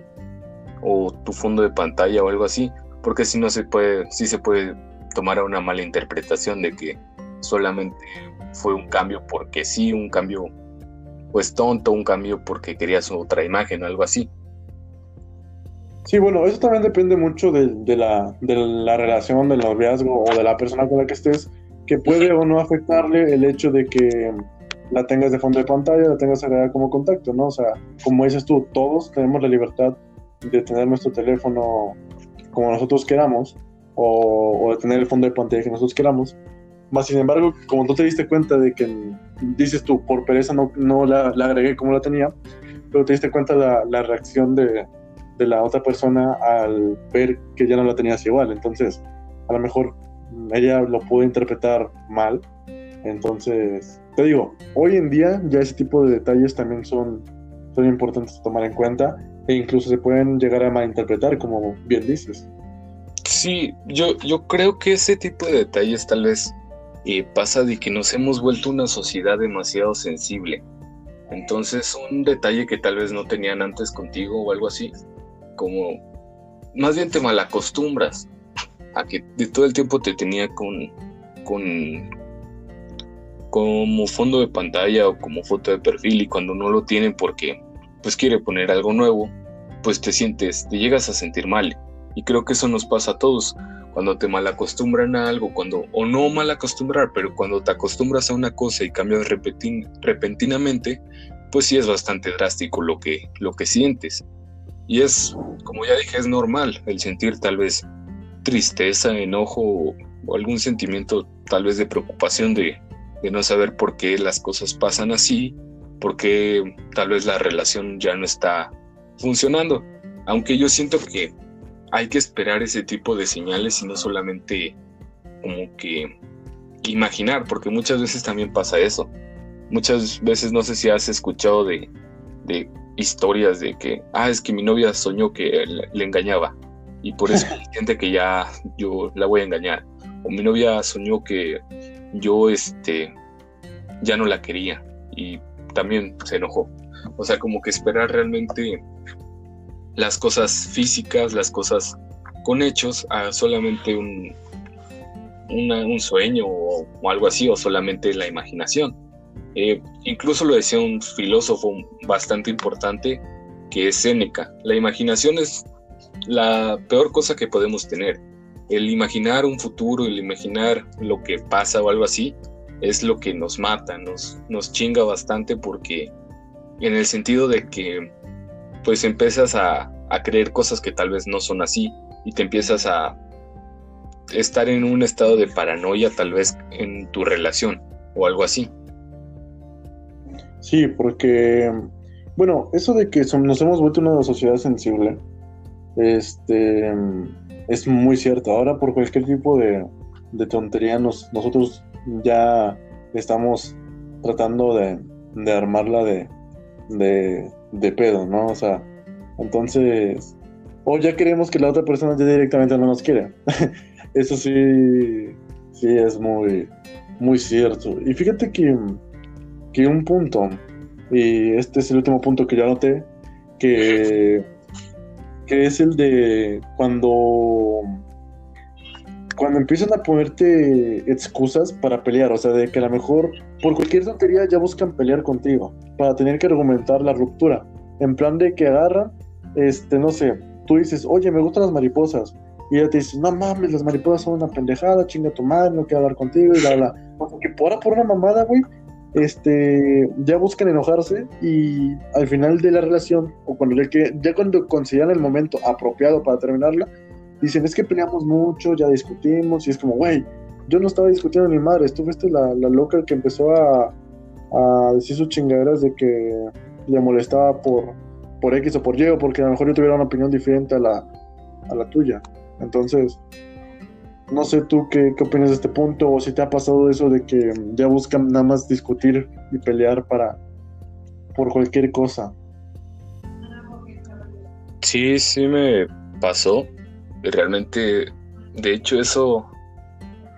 o tu fondo de pantalla o algo así, porque si no se puede, sí se puede tomar a una mala interpretación de que solamente fue un cambio porque sí, un cambio pues tonto, un cambio porque querías otra imagen o algo así.
Sí, bueno, eso también depende mucho de, la, de la relación, del noviazgo o de la persona con la que estés, que puede o no afectarle el hecho de que la tengas de fondo de pantalla, la tengas agregada como contacto, ¿no? O sea, como dices tú, todos tenemos la libertad de tener nuestro teléfono como nosotros queramos o, de tener el fondo de pantalla que nosotros queramos. Más sin embargo, como tú te diste cuenta de que dices tú, por pereza no, no la, agregué como la tenía, pero te diste cuenta la, la reacción de, de la otra persona al ver que ya no la tenías igual. Entonces, a lo mejor ella lo pudo interpretar mal. Entonces, te digo, hoy en día ya ese tipo de detalles también son, importantes de tomar en cuenta e incluso se pueden llegar a malinterpretar, como bien dices.
Sí, yo, yo creo que ese tipo de detalles tal vez eh, pasa de que nos hemos vuelto una sociedad demasiado sensible. Entonces, un detalle que tal vez no tenían antes contigo o algo así, como más bien te malacostumbras a que de todo el tiempo te tenía con, con como fondo de pantalla o como foto de perfil y cuando no lo tiene porque pues quiere poner algo nuevo, pues te sientes, te llegas a sentir mal. Y creo que eso nos pasa a todos. cuando te malacostumbran a algo, cuando, o no malacostumbrar, pero cuando te acostumbras a una cosa y cambias repentinamente, pues sí es bastante drástico lo que, lo que sientes. Y es, como ya dije, es normal el sentir tal vez tristeza, enojo o, algún sentimiento tal vez de preocupación de, no saber por qué las cosas pasan así, por qué tal vez la relación ya no está funcionando. Aunque yo siento que hay que esperar ese tipo de señales y no solamente como que imaginar, porque muchas veces también pasa eso. Muchas veces no sé si has escuchado de, historias de que, ah, es que mi novia soñó que le, engañaba y por eso siente que ya yo la voy a engañar. O mi novia soñó que yo este ya no la quería y también se enojó. O sea, como que esperar realmente las cosas físicas, las cosas con hechos, a solamente un, un sueño o, algo así, o solamente la imaginación. Eh, incluso lo decía un filósofo bastante importante que es Séneca. La imaginación es la peor cosa que podemos tener. El imaginar un futuro, el imaginar lo que pasa o algo así, es lo que nos mata, nos, nos chinga bastante porque en el sentido de que pues empiezas a, creer cosas que tal vez no son así y te empiezas a estar en un estado de paranoia tal vez en tu relación o algo así.
Sí, porque, bueno, eso de que nos hemos vuelto una sociedad sensible, este, es muy cierto. Ahora por cualquier tipo de, tontería nosotros ya estamos tratando de, de armarla de, de, de pedo, ¿no? O sea, entonces, o ya queremos que la otra persona ya directamente no nos quiera. Eso sí, sí es muy, muy cierto. Y fíjate que, que un punto, y este es el último punto que yo anoté, que, que es el de cuando cuando empiezan a ponerte excusas para pelear, o sea, de que a lo mejor por cualquier tontería ya buscan pelear contigo, para tener que argumentar la ruptura, en plan de que agarran, este, no sé, tú dices, oye, me gustan las mariposas, y ella te dice, no mames, las mariposas son una pendejada, chinga tu madre, no quiero hablar contigo, y bla, bla. O sea, que por, por una mamada, güey, este, ya buscan enojarse y al final de la relación, o cuando ya, ya cuando consideran el momento apropiado para terminarla, dicen, es que peleamos mucho, ya discutimos, y es como, güey, yo no estaba discutiendo ni madre, tú fuiste la, la loca que empezó a, a, decir sus chingaderas de que le molestaba por, por X o por Y, o porque a lo mejor yo tuviera una opinión diferente a la, a la tuya. Entonces, no sé tú qué, qué opinas de este punto, o si te ha pasado eso de que ya buscan nada más discutir y pelear para por cualquier cosa.
Sí, sí me pasó realmente, de hecho, eso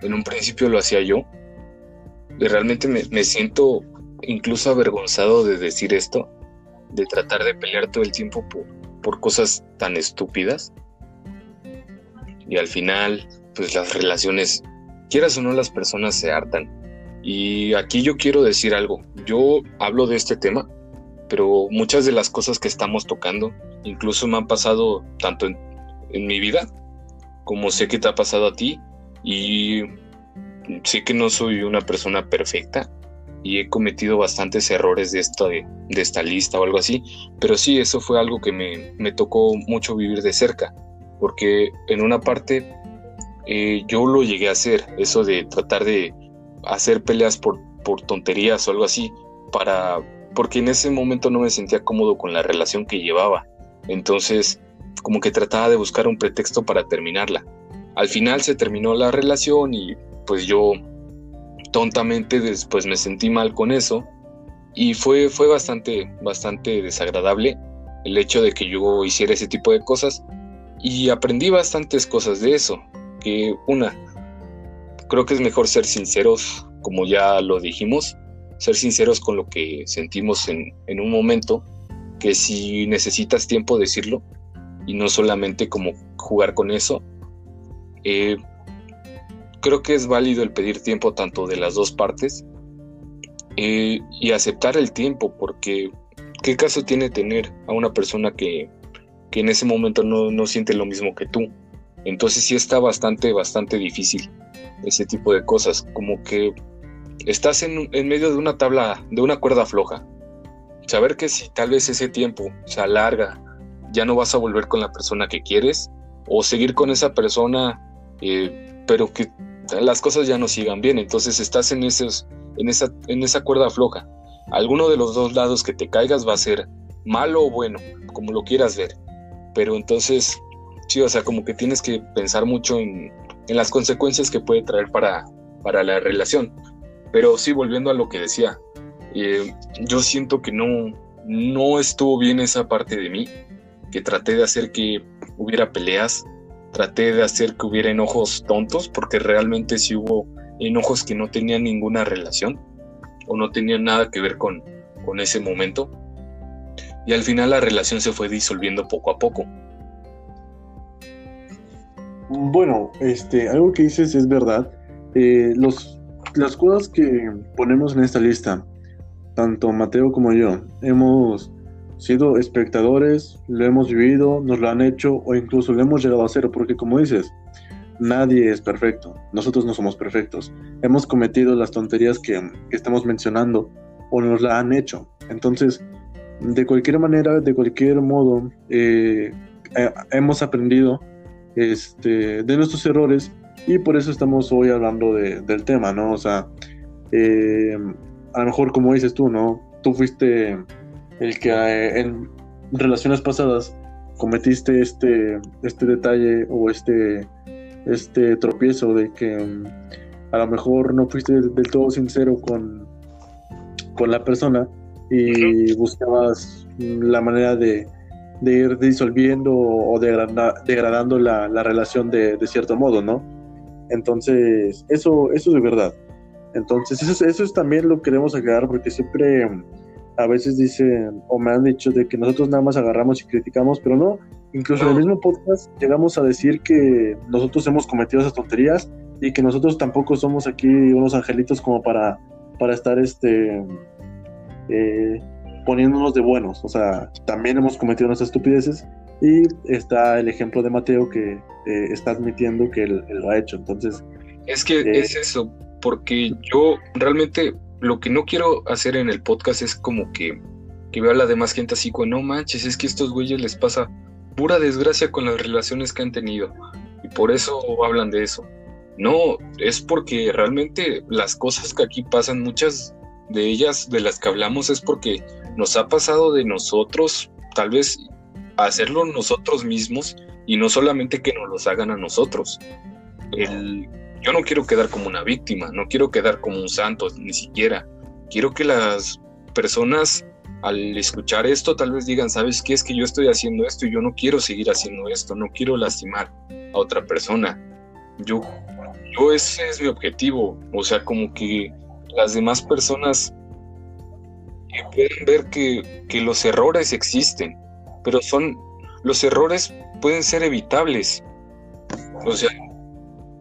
en un principio lo hacía yo. Realmente me, siento incluso avergonzado de decir esto, de tratar de pelear todo el tiempo por, por cosas tan estúpidas. Y al final, pues las relaciones, quieras o no, las personas se hartan. Y aquí yo quiero decir algo. Yo hablo de este tema, pero muchas de las cosas que estamos tocando, incluso me han pasado tanto en en mi vida, como sé que te ha pasado a ti y sé que no soy una persona perfecta y he cometido bastantes errores de esta, de, esta lista o algo así, pero sí, eso fue algo que me, tocó mucho vivir de cerca, porque en una parte eh, yo lo llegué a hacer, eso de tratar de hacer peleas por, por tonterías o algo así, para, porque en ese momento no me sentía cómodo con la relación que llevaba. Entonces, como que trataba de buscar un pretexto para terminarla. Al final se terminó la relación y pues yo tontamente después me sentí mal con eso y fue, fue bastante, bastante desagradable el hecho de que yo hiciera ese tipo de cosas y aprendí bastantes cosas de eso. Una, creo que es mejor ser sinceros, como ya lo dijimos, ser sinceros con lo que sentimos en, en un momento, que si necesitas tiempo decirlo, y no solamente como jugar con eso. Eh, creo que es válido el pedir tiempo tanto de las dos partes eh, y aceptar el tiempo porque ¿qué caso tiene tener a una persona que, que en ese momento no, no, siente lo mismo que tú? Entonces sí está bastante, bastante difícil ese tipo de cosas, como que estás en, medio de una tabla, de una cuerda floja. Saber que si tal vez ese tiempo se alarga, ya no vas a volver con la persona que quieres, o seguir con esa persona, eh, pero que las cosas ya no sigan bien. Entonces estás en, esos, en, esa, en esa cuerda floja. Alguno de los dos lados que te caigas va a ser malo o bueno, como lo quieras ver. Pero entonces, sí, o sea, como que tienes que pensar mucho en, en las consecuencias que puede traer para, para la relación. Pero sí, volviendo a lo que decía, eh, yo siento que no, no estuvo bien esa parte de mí, que traté de hacer que hubiera peleas, traté de hacer que hubiera enojos tontos, porque realmente sí hubo enojos que no tenían ninguna relación o no tenían nada que ver con, con ese momento. Y al final la relación se fue disolviendo poco a poco.
Bueno, este, algo que dices es verdad. Eh, los, las cosas que ponemos en esta lista, tanto Mateo como yo, hemos sido espectadores, lo hemos vivido, nos lo han hecho o incluso lo hemos llegado a hacer, porque como dices, nadie es perfecto, nosotros no somos perfectos, hemos cometido las tonterías que, estamos mencionando o nos la han hecho. Entonces, de cualquier manera, de cualquier modo, eh, eh, hemos aprendido este, de nuestros errores y por eso estamos hoy hablando del tema, ¿no? O sea, eh, a lo mejor como dices tú, ¿no? Tú fuiste el que eh, en relaciones pasadas cometiste este, este detalle o este, este tropiezo de que mm, a lo mejor no fuiste del todo sincero con, con la persona y buscabas la manera de, ir disolviendo o degradando la, relación de, cierto modo, ¿no? Entonces, eso, eso es de verdad. Entonces, eso, es también lo que queremos aclarar porque siempre a veces dicen o me han dicho de que nosotros nada más agarramos y criticamos, pero no. Incluso en el mismo podcast llegamos a decir que nosotros hemos cometido esas tonterías y que nosotros tampoco somos aquí unos angelitos como para, para estar este eh, poniéndonos de buenos. O sea, también hemos cometido nuestras estupideces y está el ejemplo de Mateo que eh, está admitiendo que él, lo ha hecho. Entonces...
Es que eh, es eso, porque yo realmente lo que no quiero hacer en el podcast es como que, que vea a la demás gente así como, no manches, es que a estos güeyes les pasa pura desgracia con las relaciones que han tenido. Y por eso hablan de eso. No, es porque realmente las cosas que aquí pasan, muchas de ellas de las que hablamos es porque nos ha pasado de nosotros, tal vez hacerlo nosotros mismos y no solamente que nos los hagan a nosotros. El, yo no quiero quedar como una víctima, no quiero quedar como un santo, ni siquiera. Quiero que las personas al escuchar esto tal vez digan, ¿sabes qué? Es que yo estoy haciendo esto y yo no quiero seguir haciendo esto, no quiero lastimar a otra persona. Yo, yo ese es mi objetivo, o sea, como que las demás personas pueden ver que, que los errores existen, pero son, los errores pueden ser evitables. O sea,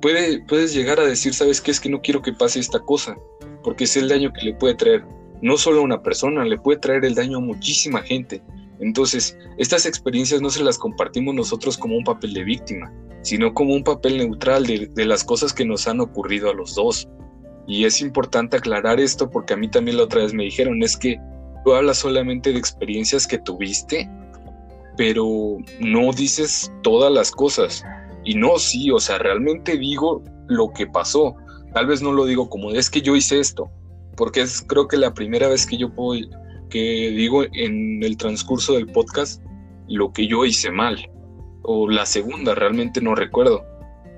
puedes llegar a decir, ¿sabes qué? Es que no quiero que pase esta cosa, porque es el daño que le puede traer no solo a una persona, le puede traer el daño a muchísima gente. Entonces, estas experiencias no se las compartimos nosotros como un papel de víctima, sino como un papel neutral de, de las cosas que nos han ocurrido a los dos. Y es importante aclarar esto porque a mí también la otra vez me dijeron, es que tú hablas solamente de experiencias que tuviste, pero no dices todas las cosas. Y no, sí, o sea, realmente digo lo que pasó. Tal vez no lo digo como es que yo hice esto, porque es creo que la primera vez que yo puedo, que digo en el transcurso del podcast lo que yo hice mal. O la segunda, realmente no recuerdo.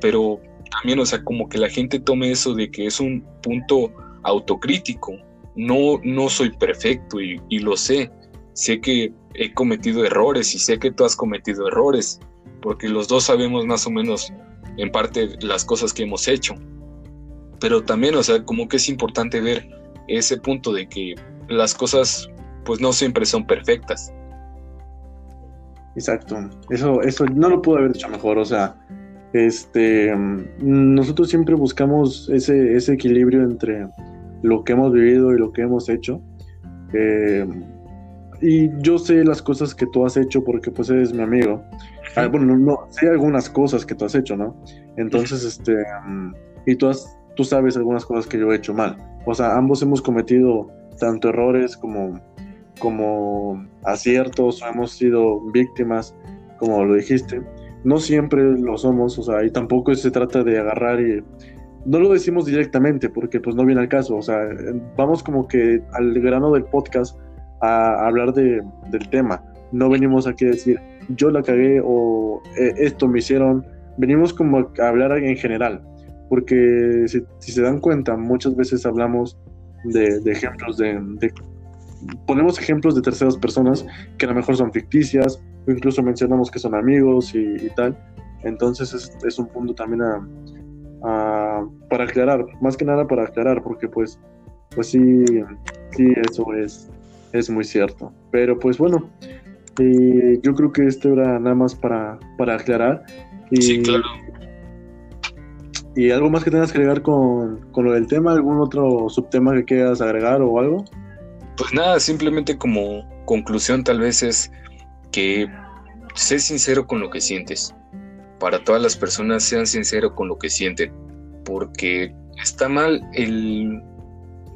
Pero también, o sea, como que la gente tome eso de que es un punto autocrítico. No, no soy perfecto y, lo sé. Sé que he cometido errores y sé que tú has cometido errores porque los dos sabemos más o menos en parte las cosas que hemos hecho. Pero también, o sea, como que es importante ver ese punto de que las cosas pues no siempre son perfectas.
Exacto, eso, eso no lo pude haber dicho mejor, o sea, este, nosotros siempre buscamos ese, ese equilibrio entre lo que hemos vivido y lo que hemos hecho. Eh, y yo sé las cosas que tú has hecho porque pues eres mi amigo. Ah, bueno, no, hay algunas cosas que tú has hecho, ¿no? Entonces, este, y tú, has, tú sabes algunas cosas que yo he hecho mal. O sea, ambos hemos cometido tanto errores como, como aciertos, hemos sido víctimas, como lo dijiste. No siempre lo somos, o sea, y tampoco se trata de agarrar y... No lo decimos directamente porque pues no viene al caso, o sea, vamos como que al grano del podcast a hablar de, del tema. No venimos aquí a decir, yo la cagué o eh, esto me hicieron. Venimos como a hablar en general, porque si, se dan cuenta, muchas veces hablamos de, ejemplos de, Ponemos ejemplos de terceras personas que a lo mejor son ficticias, o incluso mencionamos que son amigos y, tal. Entonces es, es, un punto también a, para aclarar, más que nada para aclarar, porque pues, pues sí, sí, eso es, es muy cierto. Pero pues bueno, eh, yo creo que esto era nada más para, para aclarar. Y,
sí, claro.
¿Y algo más que tengas que agregar con, lo del tema? ¿Algún otro subtema que quieras agregar o algo?
Pues nada, simplemente como conclusión tal vez es que sé sincero con lo que sientes. Para todas las personas sean sinceros con lo que sienten. Porque está mal el,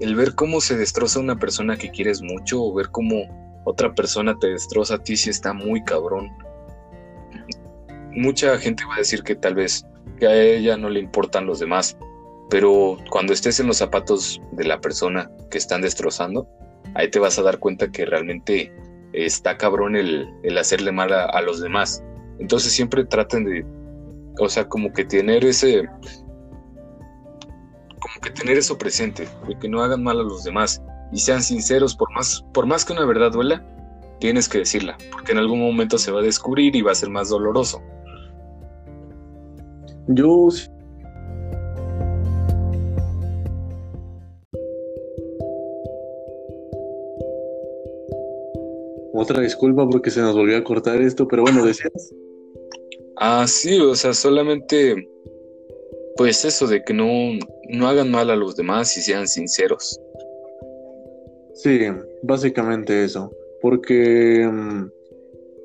el ver cómo se destroza una persona que quieres mucho o ver cómo otra persona te destroza a ti si está muy cabrón. Mucha gente va a decir que tal vez que a ella no le importan los demás, pero cuando estés en los zapatos de la persona que están destrozando, ahí te vas a dar cuenta que realmente está cabrón el, hacerle mal a, los demás. Entonces siempre traten de, o sea, como que tener ese, como que tener eso presente, de que no hagan mal a los demás y sean sinceros, por más, por más que una verdad duela, tienes que decirla, porque en algún momento se va a descubrir y va a ser más doloroso.
Yo Otra disculpa porque se nos volvió a cortar esto, pero bueno, decías.
Ah, sí, o sea, solamente, pues eso, de que no, no hagan mal a los demás y sean sinceros.
Sí, básicamente eso. Porque mm,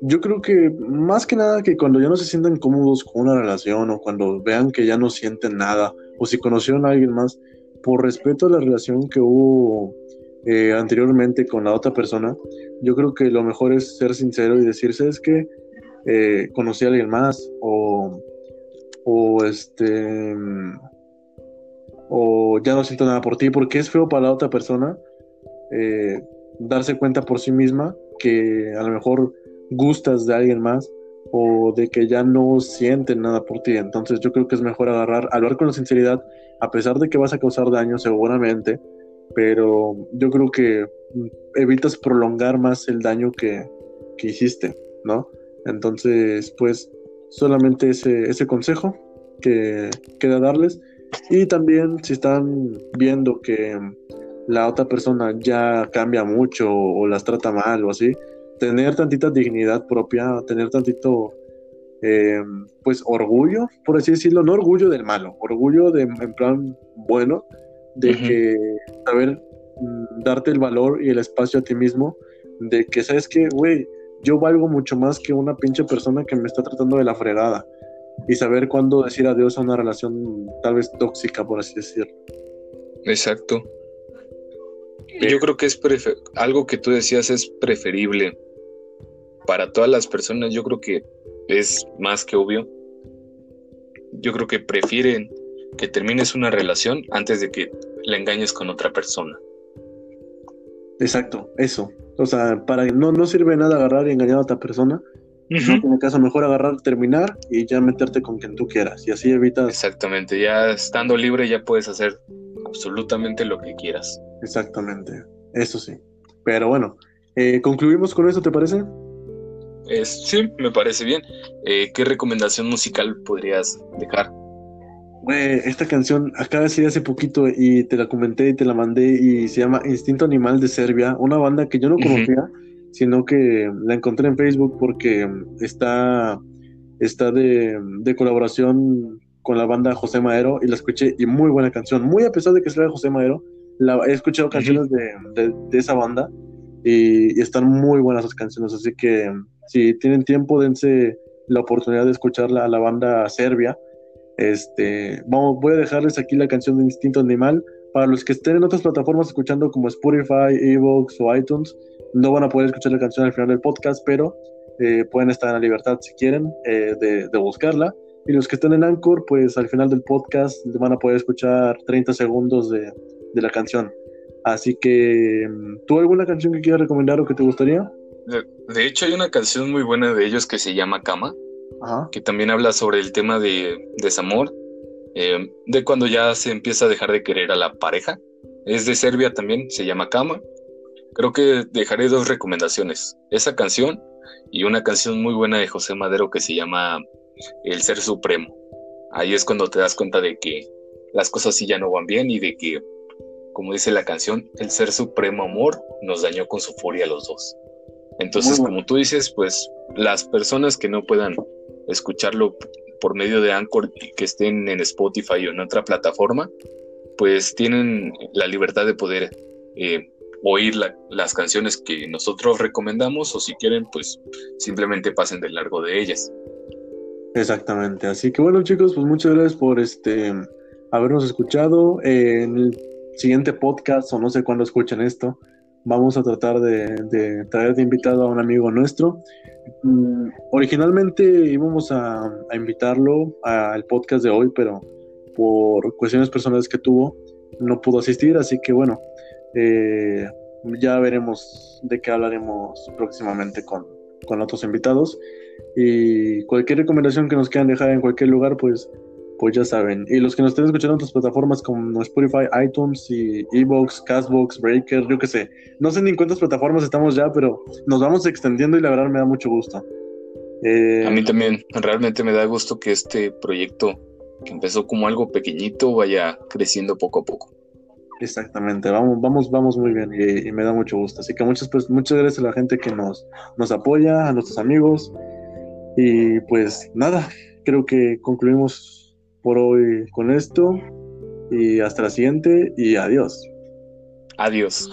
yo creo que más que nada que cuando ya no se sientan cómodos con una relación o cuando vean que ya no sienten nada o si conocieron a alguien más, por respeto a la relación que hubo eh, anteriormente con la otra persona, yo creo que lo mejor es ser sincero y decirse es que eh, conocí a alguien más o, o este o ya no siento nada por ti porque es feo para la otra persona eh, darse cuenta por sí misma que a lo mejor gustas de alguien más o de que ya no sienten nada por ti. Entonces yo creo que es mejor agarrar, hablar con la sinceridad, a pesar de que vas a causar daño seguramente, pero yo creo que evitas prolongar más el daño que, que hiciste, ¿no? Entonces, pues solamente ese, ese consejo que queda darles. Y también si están viendo que la otra persona ya cambia mucho o las trata mal o así, tener tantita dignidad propia, tener tantito, eh, pues, orgullo, por así decirlo, no orgullo del malo, orgullo de, en plan bueno, de que saber mm, darte el valor y el espacio a ti mismo, de que, ¿sabes que Güey, yo valgo mucho más que una pinche persona que me está tratando de la fregada. Y saber cuándo decir adiós a una relación tal vez tóxica, por así decirlo.
Exacto. Yo creo que es algo que tú decías es preferible para todas las personas. Yo creo que es más que obvio. Yo creo que prefieren que termines una relación antes de que la engañes con otra persona.
Exacto, eso. O sea, para no, no sirve nada agarrar y engañar a otra persona. No tiene caso mejor agarrar, terminar y ya meterte con quien tú quieras. Y así evitas.
Exactamente, ya estando libre ya puedes hacer absolutamente lo que quieras.
Exactamente, eso sí. Pero bueno, eh, ¿concluimos con eso, te parece?
sí, me parece bien. Eh, ¿Qué recomendación musical podrías dejar?
Esta canción acaba de salir hace poquito y te la comenté y te la mandé y se llama Instinto Animal de Serbia, una banda que yo no conocía, sino que la encontré en Facebook porque está, está de, de colaboración con la banda José Madero y la escuché y muy buena canción, muy a pesar de que sea José Madero, la, he escuchado canciones de, de, esa banda y, están muy buenas esas canciones, así que si tienen tiempo dense la oportunidad de escucharla a la banda serbia. Este, vamos, voy a dejarles aquí la canción de Instinto Animal. Para los que estén en otras plataformas escuchando como Spotify, Evox o iTunes, no van a poder escuchar la canción al final del podcast, pero eh, pueden estar en la libertad si quieren eh, de, de, buscarla. Y los que estén en Anchor, pues al final del podcast van a poder escuchar 30 segundos de, de la canción. Así que, ¿tú alguna canción que quieras recomendar o que te gustaría?
De, hecho, hay una canción muy buena de ellos que se llama Cama, que también habla sobre el tema de desamor, eh, de cuando ya se empieza a dejar de querer a la pareja. Es de Serbia también, se llama Cama. Creo que dejaré dos recomendaciones. Esa canción y una canción muy buena de José Madero que se llama El Ser Supremo. Ahí es cuando te das cuenta de que las cosas sí ya no van bien y de que, como dice la canción, el Ser Supremo Amor nos dañó con su furia a los dos. Entonces, como tú dices, pues las personas que no puedan escucharlo por medio de Anchor que estén en Spotify o en otra plataforma, pues tienen la libertad de poder eh, oír las canciones que nosotros recomendamos o si quieren, pues simplemente pasen de largo de ellas.
Exactamente. Así que bueno, chicos, pues muchas gracias por este habernos escuchado. en el siguiente podcast, o no sé cuándo escuchen esto, vamos a tratar de, traer de invitado a un amigo nuestro. Mm, originalmente íbamos a, invitarlo al podcast de hoy, pero por cuestiones personales que tuvo, no pudo asistir, así que bueno, eh, ya veremos de qué hablaremos próximamente con, con otros invitados. Y cualquier recomendación que nos quieran dejar en cualquier lugar, pues pues ya saben. Y los que nos estén escuchando en otras plataformas como Spotify, iTunes y Evox, Castbox, Breaker, yo qué sé. No sé ni en cuántas plataformas estamos ya, pero nos vamos extendiendo y la verdad me da mucho gusto.
Eh, a mí también, realmente me da gusto que este proyecto, que empezó como algo pequeñito, vaya creciendo poco a poco.
Exactamente, vamos, vamos, vamos muy bien y, me da mucho gusto. Así que muchas, pues, muchas gracias a la gente que nos, nos apoya, a nuestros amigos. Y pues nada, creo que concluimos por hoy con esto y hasta la siguiente y adiós.
Adiós.